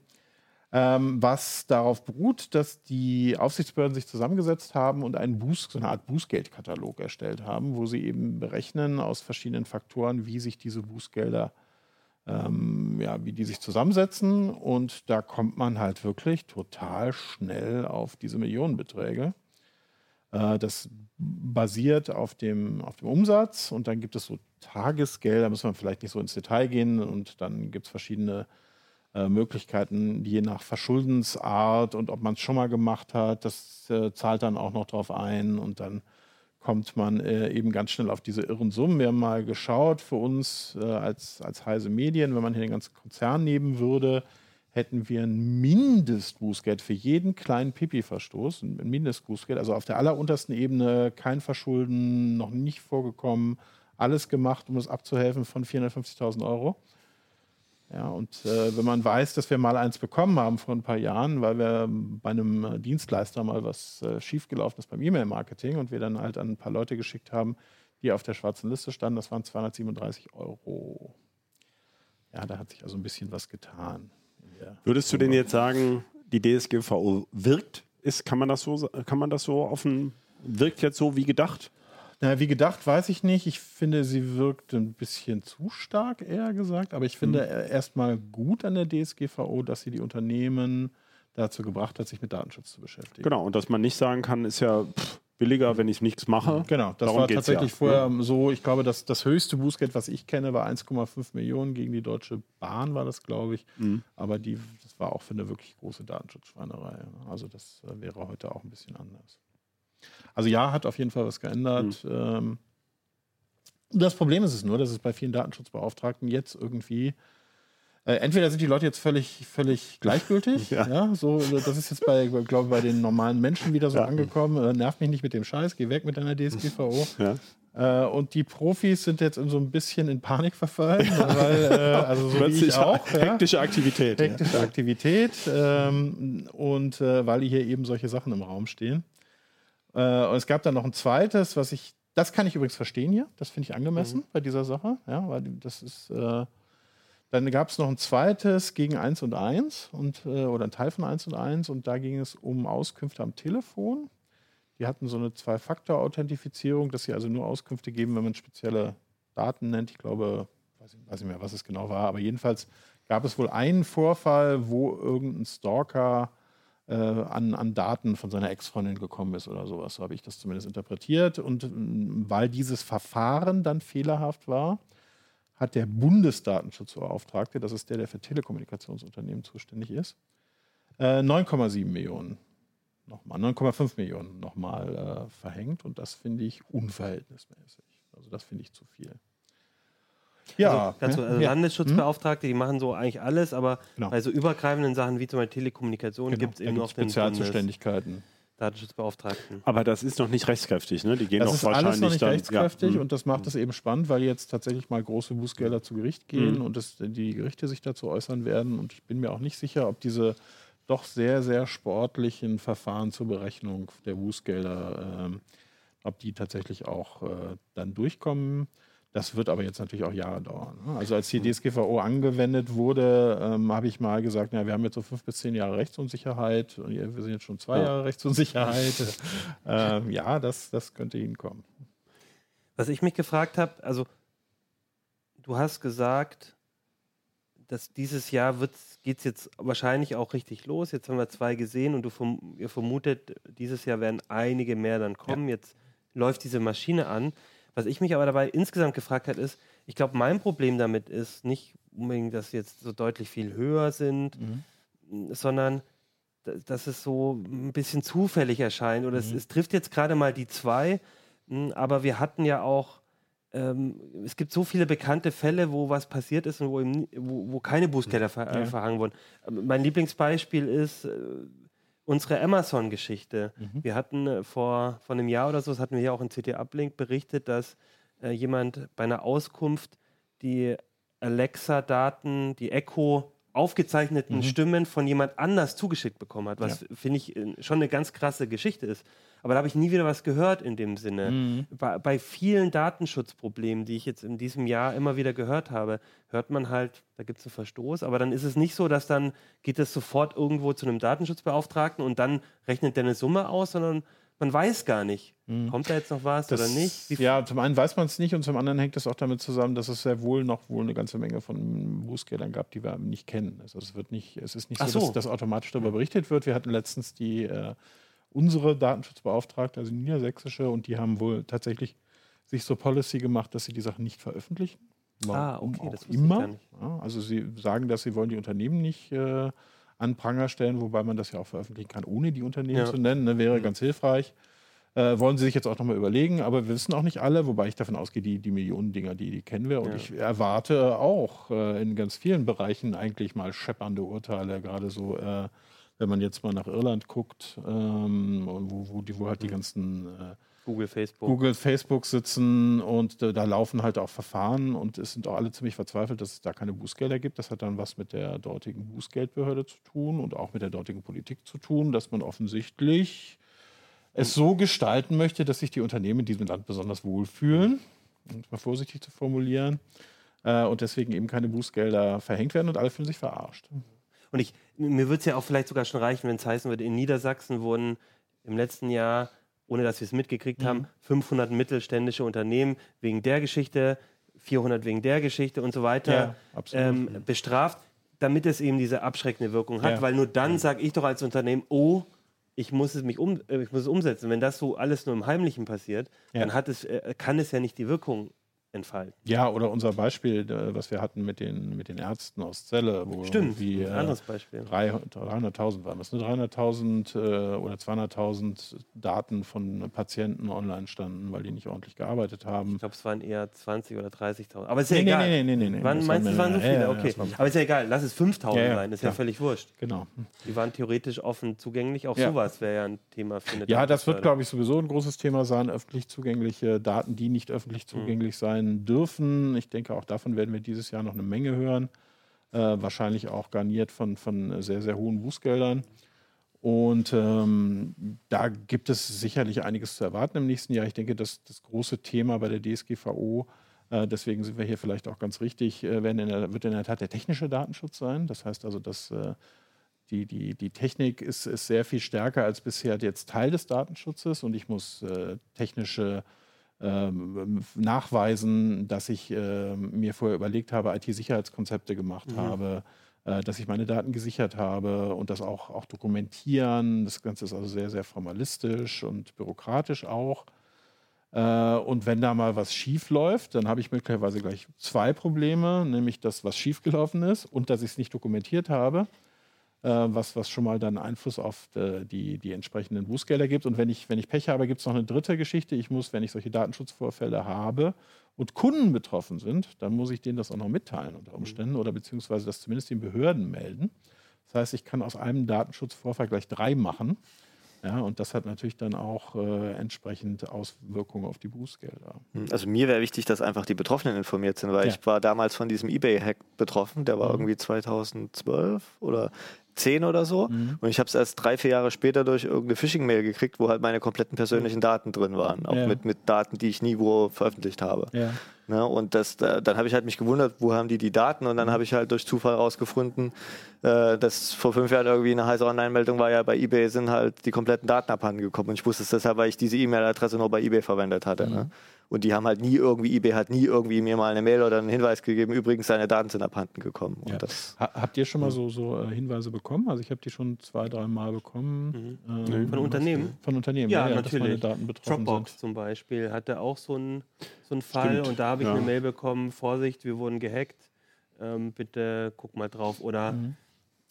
ähm, was darauf beruht, dass die Aufsichtsbehörden sich zusammengesetzt haben und einen Buß, so eine Art Bußgeldkatalog erstellt haben, wo sie eben berechnen aus verschiedenen Faktoren, wie sich diese Bußgelder äh, ähm, ja, wie die sich zusammensetzen. Und da kommt man halt wirklich total schnell auf diese Millionenbeträge. Äh, das basiert auf dem, auf dem Umsatz und dann gibt es so Tagesgelder, da muss man vielleicht nicht so ins Detail gehen und dann gibt es verschiedene äh, Möglichkeiten, je nach Verschuldensart und ob man es schon mal gemacht hat, das äh, zahlt dann auch noch drauf ein und dann kommt man äh, eben ganz schnell auf diese irren Summen. Wir haben mal geschaut für uns äh, als, als Heise Medien, wenn man hier den ganzen Konzern nehmen würde, hätten wir ein Mindestbußgeld für jeden kleinen Pipi-Verstoß, ein Mindestbußgeld, also auf der alleruntersten Ebene kein Verschulden, noch nicht vorgekommen, alles gemacht, um es abzuhelfen von 450.000 Euro. Ja, und äh, wenn man weiß, dass wir mal eins bekommen haben vor ein paar Jahren, weil wir bei einem Dienstleister mal was äh, schiefgelaufen ist beim E-Mail-Marketing und wir dann halt an ein paar Leute geschickt haben, die auf der schwarzen Liste standen, das waren 237 Euro. Ja, da hat sich also ein bisschen was getan. Würdest du denn jetzt sagen, die DSGVO wirkt? Ist, kann man das so, kann man das so offen, wirkt jetzt so wie gedacht? Na, wie gedacht, weiß ich nicht. Ich finde, sie wirkt ein bisschen zu stark, eher gesagt. Aber ich finde mhm. erstmal gut an der DSGVO, dass sie die Unternehmen dazu gebracht hat, sich mit Datenschutz zu beschäftigen. Genau, und dass man nicht sagen kann, ist ja pff, billiger, wenn ich nichts mache. Genau, das Darum war tatsächlich ja. vorher ja. so, ich glaube, das, das höchste Bußgeld, was ich kenne, war 1,5 Millionen gegen die Deutsche Bahn, war das, glaube ich. Mhm. Aber die, das war auch für eine wirklich große Datenschutzschweinerei. Also das äh, wäre heute auch ein bisschen anders. Also ja, hat auf jeden Fall was geändert. Mhm. Ähm, das Problem ist es nur, dass es bei vielen Datenschutzbeauftragten jetzt irgendwie äh, entweder sind die Leute jetzt völlig, völlig gleichgültig, ja. ja. so, das ist jetzt bei, glaube bei den normalen Menschen wieder so ja. angekommen, äh, nerv mich nicht mit dem Scheiß, geh weg mit deiner DSGVO. Ja. Äh, und die Profis sind jetzt so ein bisschen in Panik verfallen, weil, äh, also so wie ich auch. Hektische Aktivität. Hektische. Aktivität. Ähm, und äh, weil hier eben solche Sachen im Raum stehen. Äh, und es gab dann noch ein zweites, was ich, das kann ich übrigens verstehen hier, das finde ich angemessen mhm. bei dieser Sache, ja, weil das ist, äh, dann gab es noch ein zweites gegen 1 und 1 und, äh, oder ein Teil von 1 und 1 und da ging es um Auskünfte am Telefon. Die hatten so eine Zwei-Faktor-Authentifizierung, dass sie also nur Auskünfte geben, wenn man spezielle Daten nennt. Ich glaube, weiß ich weiß nicht mehr, was es genau war, aber jedenfalls gab es wohl einen Vorfall, wo irgendein Stalker äh, an, an Daten von seiner Ex-Freundin gekommen ist oder sowas. So habe ich das zumindest interpretiert. Und äh, weil dieses Verfahren dann fehlerhaft war, hat der Bundesdatenschutzbeauftragte, das ist der, der für Telekommunikationsunternehmen zuständig ist, äh, 9,7 Millionen nochmal, 9,5 Millionen nochmal äh, verhängt. Und das finde ich unverhältnismäßig. Also das finde ich zu viel. Ja, also, also ja. Landesschutzbeauftragte, die machen so eigentlich alles, aber genau. bei so übergreifenden Sachen wie zum Beispiel Telekommunikation genau. gibt es eben noch Spezialzuständigkeiten. Datenschutzbeauftragten. Aber das ist noch nicht rechtskräftig, ne? Die gehen das ist alles noch nicht dann, rechtskräftig ja. und das macht es eben spannend, weil jetzt tatsächlich mal große Bußgelder zu Gericht gehen mhm. und das, die Gerichte sich dazu äußern werden. Und ich bin mir auch nicht sicher, ob diese doch sehr, sehr sportlichen Verfahren zur Berechnung der Bußgelder, äh, ob die tatsächlich auch äh, dann durchkommen. Das wird aber jetzt natürlich auch Jahre dauern. Ne? Also als die. DSGVO angewendet wurde, ähm, habe ich mal gesagt, na, wir haben jetzt so fünf bis zehn Jahre Rechtsunsicherheit. Und wir sind jetzt schon zwei Jahre Rechtsunsicherheit. ähm, ja, das, das könnte hinkommen. Was ich mich gefragt habe, also du hast gesagt, dass dieses Jahr geht es jetzt wahrscheinlich auch richtig los. Jetzt haben wir zwei gesehen und du verm ihr vermutet, dieses Jahr werden einige mehr dann kommen. Ja. Jetzt läuft diese Maschine an. Was ich mich aber dabei insgesamt gefragt habe, ist, ich glaube, mein Problem damit ist nicht unbedingt, dass sie jetzt so deutlich viel höher sind, mhm. sondern dass es so ein bisschen zufällig erscheint. Oder mhm. es, es, trifft jetzt gerade mal die zwei, hm, aber wir hatten ja auch, ähm, es gibt so viele bekannte Fälle, wo was passiert ist und wo, eben, wo, wo keine Bußgelder ver äh, ja. verhangen wurden. Mein Lieblingsbeispiel ist, äh, unsere Amazon-Geschichte. Mhm. Wir hatten äh, vor, vor einem Jahr oder so, das hatten wir ja auch in CT Uplink berichtet, dass äh, jemand bei einer Auskunft die Alexa-Daten, die Echo aufgezeichneten mhm. Stimmen von jemand anders zugeschickt bekommen hat, was ja. finde ich äh, schon eine ganz krasse Geschichte ist. Aber da habe ich nie wieder was gehört in dem Sinne. Mhm. Bei, bei, vielen Datenschutzproblemen, die ich jetzt in diesem Jahr immer wieder gehört habe, hört man halt, da gibt es einen Verstoß, aber dann ist es nicht so, dass dann geht es sofort irgendwo zu einem Datenschutzbeauftragten und dann rechnet der eine Summe aus, sondern man weiß gar nicht, mhm. kommt da jetzt noch was das, oder nicht? Wie ja, zum einen weiß man es nicht und zum anderen hängt es auch damit zusammen, dass es sehr wohl noch wohl eine ganze Menge von Bußgeldern gab, die wir nicht kennen. Also es wird nicht, es ist nicht so, so. Dass, dass automatisch darüber berichtet wird. Wir hatten letztens die äh, unsere Datenschutzbeauftragte, also die niedersächsische, und die haben wohl tatsächlich sich so Policy gemacht, dass sie die Sachen nicht veröffentlichen. Warum ah, okay, das immer. Ja, also sie sagen, dass sie wollen die Unternehmen nicht äh, an Pranger stellen, wobei man das ja auch veröffentlichen kann, ohne die Unternehmen ja. zu nennen. Ne, wäre mhm. ganz hilfreich. Äh, wollen sie sich jetzt auch nochmal überlegen, aber wir wissen auch nicht alle, wobei ich davon ausgehe, die, die Millionen Dinger, die, die kennen wir. Und ja. ich erwarte auch äh, in ganz vielen Bereichen eigentlich mal scheppernde Urteile, gerade so äh, wenn man jetzt mal nach Irland guckt, ähm, wo, wo, die, wo halt die ganzen äh, Google, Facebook. Google, Facebook sitzen und äh, da laufen halt auch Verfahren und es sind auch alle ziemlich verzweifelt, dass es da keine Bußgelder gibt. Das hat dann was mit der dortigen Bußgeldbehörde zu tun und auch mit der dortigen Politik zu tun, dass man offensichtlich es so gestalten möchte, dass sich die Unternehmen in diesem Land besonders wohlfühlen, um es mal vorsichtig zu formulieren, äh, und deswegen eben keine Bußgelder verhängt werden und alle fühlen sich verarscht. Und ich, mir würde es ja auch vielleicht sogar schon reichen, wenn es heißen würde, in Niedersachsen wurden im letzten Jahr, ohne dass wir es mitgekriegt mhm. haben, 500 mittelständische Unternehmen wegen der Geschichte, 400 wegen der Geschichte und so weiter ja, ähm, bestraft, damit es eben diese abschreckende Wirkung hat. Ja. Weil nur dann sage ich doch als Unternehmen, oh, ich muss es mich um, äh, ich muss es umsetzen. Wenn das so alles nur im Heimlichen passiert, ja. dann hat es, äh, kann es ja nicht die Wirkung entfalten. Ja, oder unser Beispiel, äh, was wir hatten mit den, mit den Ärzten aus Celle, wo Stimmt, wie ein anderes Beispiel. 300.000 waren das, ne? 300.000 äh, oder 200.000 Daten von Patienten online standen, weil die nicht ordentlich gearbeitet haben. Ich glaube, es waren eher 20 oder 30.000. Aber ist ja Nee, nee, egal. nee, nee, nee, nee. Wann Das meinst du, es waren so viele? Ja, ja, okay. waren- Aber ist ja egal, lass es 5000 Ja, ja, sein, ist ja völlig wurscht. Genau. Die waren theoretisch offen zugänglich. Auch Ja. sowas wäre ja ein Thema für eine Ja, das wird, glaube ich, sowieso ein großes Thema sein. Öffentlich zugängliche Daten, die nicht öffentlich zugänglich sein dürfen. Ich denke, auch davon werden wir dieses Jahr noch eine Menge hören. Äh, wahrscheinlich auch garniert von, von sehr, sehr hohen Bußgeldern. Und ähm, da gibt es sicherlich einiges zu erwarten im nächsten Jahr. Ich denke, dass das große Thema bei der DSGVO, äh, deswegen sind wir hier vielleicht auch ganz richtig, äh, werden in der, wird in der Tat der technische Datenschutz sein. Das heißt also, dass äh, die, die, die Technik ist, ist sehr viel stärker als bisher jetzt Teil des Datenschutzes und ich muss äh, technische nachweisen, dass ich äh, mir vorher überlegt habe, IT-Sicherheitskonzepte gemacht habe, äh, dass ich meine Daten gesichert habe und das auch, auch dokumentieren. Das Ganze ist also sehr, sehr formalistisch und bürokratisch auch. Äh, und wenn da mal was schief läuft, dann habe ich möglicherweise gleich zwei Probleme, nämlich das, was schiefgelaufen ist und dass ich es nicht dokumentiert habe was, was schon mal dann Einfluss auf äh, die, die entsprechenden Bußgelder gibt. Und wenn ich, wenn ich Pech habe, gibt es noch eine dritte Geschichte. Ich muss, wenn ich solche Datenschutzvorfälle habe und Kunden betroffen sind, dann muss ich denen das auch noch mitteilen unter Umständen oder beziehungsweise das zumindest den Behörden melden. Das heißt, ich kann aus einem Datenschutzvorfall gleich drei machen. Ja, und das hat natürlich dann auch äh, entsprechend Auswirkungen auf die Bußgelder. Also mir wäre wichtig, dass einfach die Betroffenen informiert sind, weil Ja. ich war damals von diesem Ebay-Hack betroffen, der war Mhm. irgendwie 2012 oder 10 oder so. Mhm. Und ich habe es erst drei, vier Jahre später durch irgendeine Phishing-Mail gekriegt, wo halt meine kompletten persönlichen Daten drin waren. Auch Ja. mit, mit Daten, die ich nie wo veröffentlicht habe. Ja. Ne, und das, da, dann habe ich halt mich gewundert, wo haben die die Daten? Und dann habe ich halt durch Zufall rausgefunden, äh, dass vor fünf Jahren irgendwie eine heiße Online-Meldung war, ja, bei eBay sind halt die kompletten Daten abhanden gekommen. Und ich wusste es deshalb, weil ich diese E-Mail-Adresse nur bei eBay verwendet hatte. Ne? Und die haben halt nie irgendwie, eBay hat nie irgendwie mir mal eine Mail oder einen Hinweis gegeben, übrigens, deine Daten sind abhanden gekommen. Und Ja. das, Ha habt ihr schon mal so, so äh, Hinweise bekommen? Also ich habe die schon zwei, drei Mal bekommen. Ähm, Von Unternehmen? Von Unternehmen, Ja, dass meine natürlich. Daten betroffen Dropbox sind. zum Beispiel hatte auch so einen so einen Fall Stimmt, und da habe ich ja. eine Mail bekommen, Vorsicht, wir wurden gehackt, ähm, bitte guck mal drauf. Oder Mhm.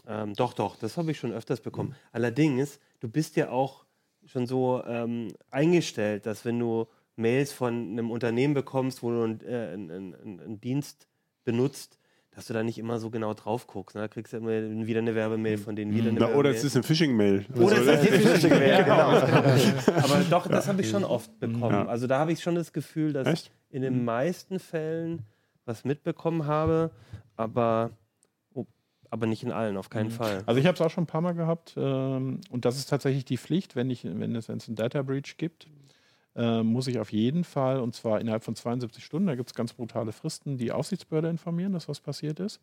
ähm, doch, doch, das habe ich schon öfters bekommen. Allerdings, du bist ja auch schon so ähm, eingestellt, dass wenn du Mails von einem Unternehmen bekommst, wo du einen, äh, einen, einen, einen Dienst benutzt, dass du da nicht immer so genau drauf guckst. Ne? Da kriegst du immer wieder eine Werbemail von denen, wieder eine Na, oder es ist eine Phishing-Mail. Oder Also, es ist eine Phishing-Mail, genau. Aber doch, das habe ich schon oft Ja. bekommen. Also da habe ich schon das Gefühl, dass Echt? in den meisten Fällen was mitbekommen habe, aber, oh, aber nicht in allen, auf keinen Fall. Also ich habe es auch schon ein paar Mal gehabt ähm, und das ist tatsächlich die Pflicht, wenn, ich, wenn es wenn es einen Data Breach gibt, äh, muss ich auf jeden Fall, und zwar innerhalb von 72 Stunden, da gibt es ganz brutale Fristen, die Aufsichtsbehörde informieren, dass was passiert ist.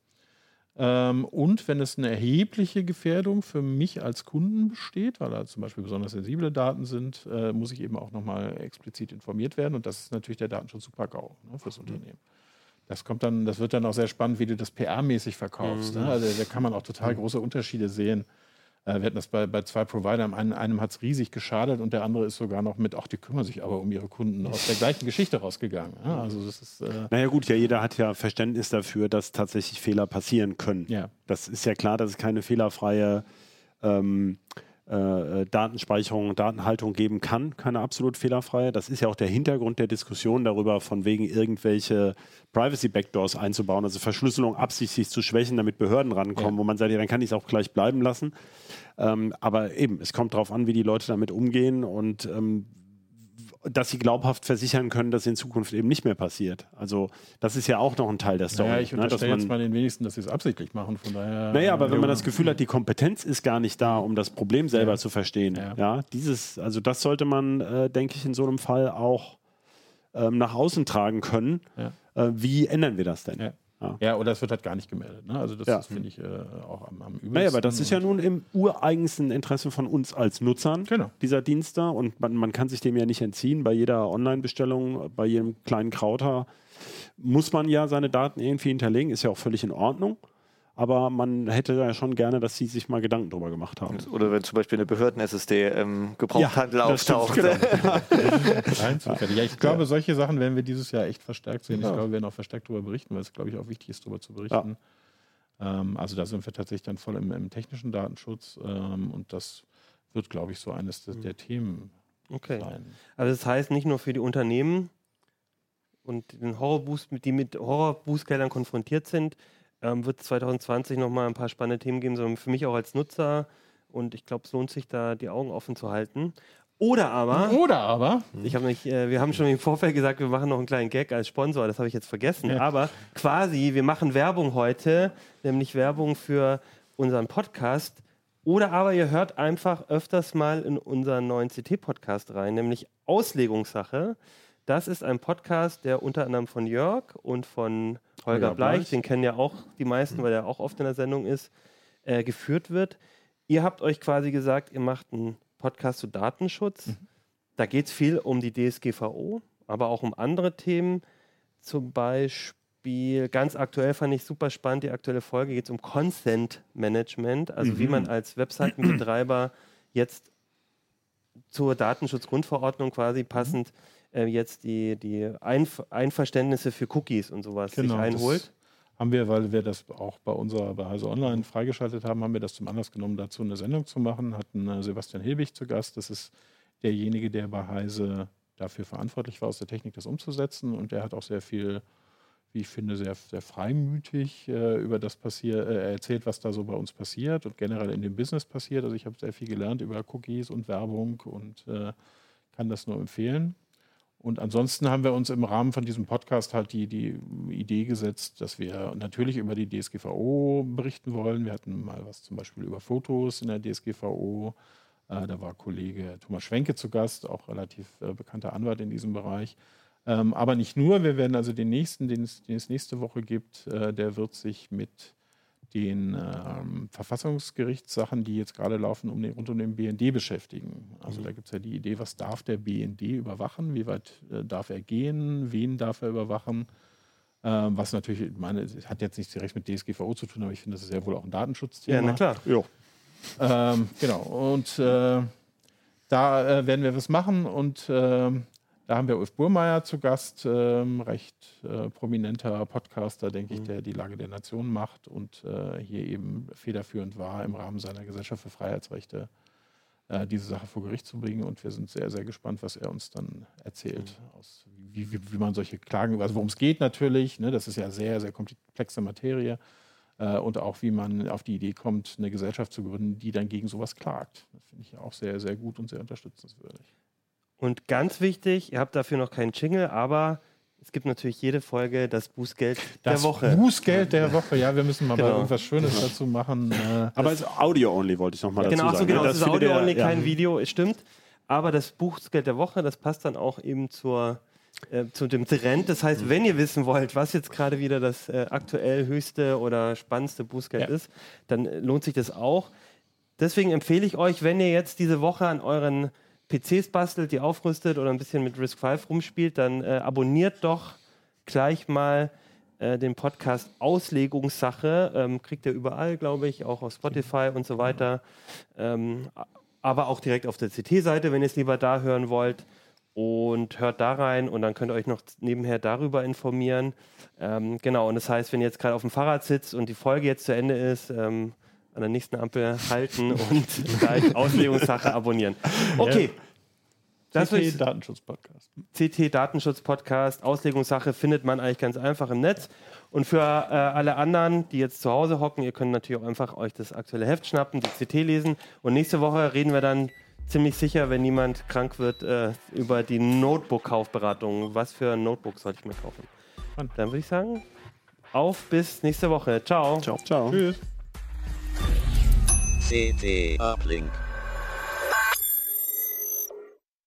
Ähm, und wenn es eine erhebliche Gefährdung für mich als Kunden besteht, weil da zum Beispiel besonders sensible Daten sind, äh, muss ich eben auch nochmal explizit informiert werden. Und das ist natürlich der Datenschutz Super-GAU ne, fürs Unternehmen. Das kommt dann, das wird dann auch sehr spannend, wie du das PR-mäßig verkaufst. Ne? Also da kann man auch total große Unterschiede sehen. Äh, wir hatten das bei, bei zwei Providern, einem, einem hat es riesig geschadet und der andere ist sogar noch mit, ach, die kümmern sich aber um ihre Kunden aus der gleichen Geschichte rausgegangen. Ja, also das ist, äh, Naja gut, ja, jeder hat ja Verständnis dafür, dass tatsächlich Fehler passieren können. ja. Das ist ja klar, dass es keine fehlerfreie ähm, äh, Datenspeicherung, Datenhaltung geben kann, keine absolut fehlerfreie. Das ist ja auch der Hintergrund der Diskussion darüber, von wegen irgendwelche Privacy-Backdoors einzubauen, also Verschlüsselung absichtlich zu schwächen, damit Behörden rankommen, Ja. wo man sagt, ja, dann kann ich es auch gleich bleiben lassen. Ähm, aber eben, es kommt darauf an, wie die Leute damit umgehen und ähm, dass sie glaubhaft versichern können, dass in Zukunft eben nicht mehr passiert. Also das ist ja auch noch ein Teil der Story. Naja, ich ne, unterstelle jetzt man- mal den wenigsten, dass sie es absichtlich machen. Von daher, naja, aber wenn man Ja. das Gefühl hat, die Kompetenz ist gar nicht da, um das Problem selber Ja. zu verstehen, Ja. ja. dieses, also das sollte man, äh, denke ich, in so einem Fall auch ähm, nach außen tragen können. Ja. Äh, wie ändern wir das denn? Ja. Ja. Oder es wird halt gar nicht gemeldet. Ne? Also das, Ja. finde ich äh, auch am, am übelsten. Naja, aber das ist ja nun im ureigensten Interesse von uns als Nutzern Genau. dieser Dienste und man, man kann sich dem ja nicht entziehen. Bei jeder Online-Bestellung, bei jedem kleinen Krauter muss man ja seine Daten irgendwie hinterlegen, ist ja auch völlig in Ordnung. Aber man hätte ja schon gerne, dass sie sich mal Gedanken drüber gemacht haben. Oder wenn zum Beispiel eine Behörden-SSD im Gebrauchthandel Ja, auftaucht. genau. Ja, ich glaube, solche Sachen werden wir dieses Jahr echt verstärkt sehen. Ich Ja. glaube, wir werden auch verstärkt darüber berichten, weil es, glaube ich, auch wichtig ist, darüber zu berichten. Ähm, also da sind wir tatsächlich dann voll im, im technischen Datenschutz ähm, und das wird, glaube ich, so eines der, der Themen Okay. sein. Also das heißt nicht nur für die Unternehmen und den Horrorboost, die mit Horrorboostgeldern konfrontiert sind, ähm, wird es 2020 nochmal ein paar spannende Themen geben, sondern für mich auch als Nutzer. Und ich glaube, es lohnt sich da die Augen offen zu halten. Oder aber, Oder aber, ich habe nicht, äh, wir haben schon im Vorfeld gesagt, wir machen noch einen kleinen Gag als Sponsor, das habe ich jetzt vergessen. Ja. Aber quasi, wir machen Werbung heute, nämlich Werbung für unseren Podcast. Oder aber ihr hört einfach öfters mal in unseren neuen CT-Podcast rein, nämlich Auslegungssache. Das ist ein Podcast, der unter anderem von Jörg und von Holger Holger Bleich, den kennen ja auch die meisten, weil er auch oft in der Sendung ist, äh, geführt wird. Ihr habt euch quasi gesagt, ihr macht einen Podcast zu Datenschutz. Da geht es viel um die DSGVO, aber auch um andere Themen. Zum Beispiel, ganz aktuell fand ich super spannend, die aktuelle Folge geht es um Consent Management, also wie man als Webseitenbetreiber jetzt zur Datenschutzgrundverordnung quasi passend äh, jetzt die, die Einf Einverständnisse für Cookies und sowas sich einholt. Haben wir, weil wir das auch bei unserer bei Heise Online freigeschaltet haben, haben wir das zum Anlass genommen, dazu eine Sendung zu machen. Hatten äh, Sebastian Hilbig zu Gast. Das ist derjenige, der bei Heise dafür verantwortlich war, aus der Technik das umzusetzen. Und der hat auch sehr viel, wie ich finde, sehr, sehr freimütig äh, über das passier äh, erzählt, was da so bei uns passiert und generell in dem Business passiert. Also ich habe sehr viel gelernt über Cookies und Werbung und äh, kann das nur empfehlen. Und ansonsten haben wir uns im Rahmen von diesem Podcast halt die, die Idee gesetzt, dass wir natürlich über die DSGVO berichten wollen. Wir hatten mal was zum Beispiel über Fotos in der DSGVO. Äh, da war Kollege Thomas Schwenke zu Gast, auch relativ äh, bekannter Anwalt in diesem Bereich. Ähm, aber nicht nur, wir werden also den nächsten, den es, den es nächste Woche gibt, äh, der wird sich mit den ähm, Verfassungsgerichtssachen, die jetzt gerade laufen, um den, rund um den BND beschäftigen. Also da gibt es ja die Idee, was darf der BND überwachen, wie weit äh, darf er gehen, wen darf er überwachen. Ähm, was natürlich, ich meine, es hat jetzt nicht direkt mit DSGVO zu tun, aber ich finde, das ist ja wohl auch ein Datenschutzthema. Ja, na klar. Jo. Ähm, genau. Und äh, da äh, werden wir was machen und ähm, da haben wir Ulf Burmeier zu Gast, ähm, recht äh, prominenter Podcaster, denke ich, der die Lage der Nation macht und äh, hier eben federführend war, im Rahmen seiner Gesellschaft für Freiheitsrechte äh, diese Sache vor Gericht zu bringen. Und wir sind sehr, sehr gespannt, was er uns dann erzählt, aus, wie, wie, wie man solche Klagen, also worum es geht natürlich, ne, das ist ja sehr, sehr komplexe Materie äh, und auch wie man auf die Idee kommt, eine Gesellschaft zu gründen, die dann gegen sowas klagt. Das finde ich auch sehr, sehr gut und sehr unterstützenswürdig. Und ganz wichtig, ihr habt dafür noch keinen Jingle, aber es gibt natürlich jede Folge das Bußgeld Das der Woche. Bußgeld der Woche, ja, wir müssen mal Genau. mal irgendwas Schönes dazu machen. Äh, Aber es ist Audio-only, wollte ich nochmal dazu Genau, ach sagen. so, genau, das ist Audio-only, ja. kein Video, es stimmt. Aber das Buchgeld der Woche, das passt dann auch eben zur, äh, zu dem Trend. Das heißt, wenn ihr wissen wollt, was jetzt gerade wieder das äh, aktuell höchste oder spannendste Bußgeld Ja. ist, dann äh, lohnt sich das auch. Deswegen empfehle ich euch, wenn ihr jetzt diese Woche an euren PCs bastelt, die aufrüstet oder ein bisschen mit Risk 5 rumspielt, dann äh, abonniert doch gleich mal äh, den Podcast Auslegungssache. Ähm, kriegt ihr überall, glaube ich, auch auf Spotify und so weiter. Ähm, aber auch direkt auf der CT-Seite, wenn ihr es lieber da hören wollt. Und hört da rein und dann könnt ihr euch noch nebenher darüber informieren. Ähm, genau, und das heißt, wenn ihr jetzt gerade auf dem Fahrrad sitzt und die Folge jetzt zu Ende ist, ähm, an der nächsten Ampel halten und gleich Auslegungssache abonnieren. Okay. Das CT ist Datenschutz-Podcast. CT Datenschutz Podcast, Auslegungssache findet man eigentlich ganz einfach im Netz. Und für äh, alle anderen, die jetzt zu Hause hocken, ihr könnt natürlich auch einfach euch das aktuelle Heft schnappen, die CT lesen. Und nächste Woche reden wir dann ziemlich sicher, wenn niemand krank wird, äh, über die Notebook-Kaufberatung. Was für ein Notebook sollte ich mir kaufen? Dann würde ich sagen, auf bis nächste Woche. Ciao. Ciao. Ciao. Tschüss. CT Uplink.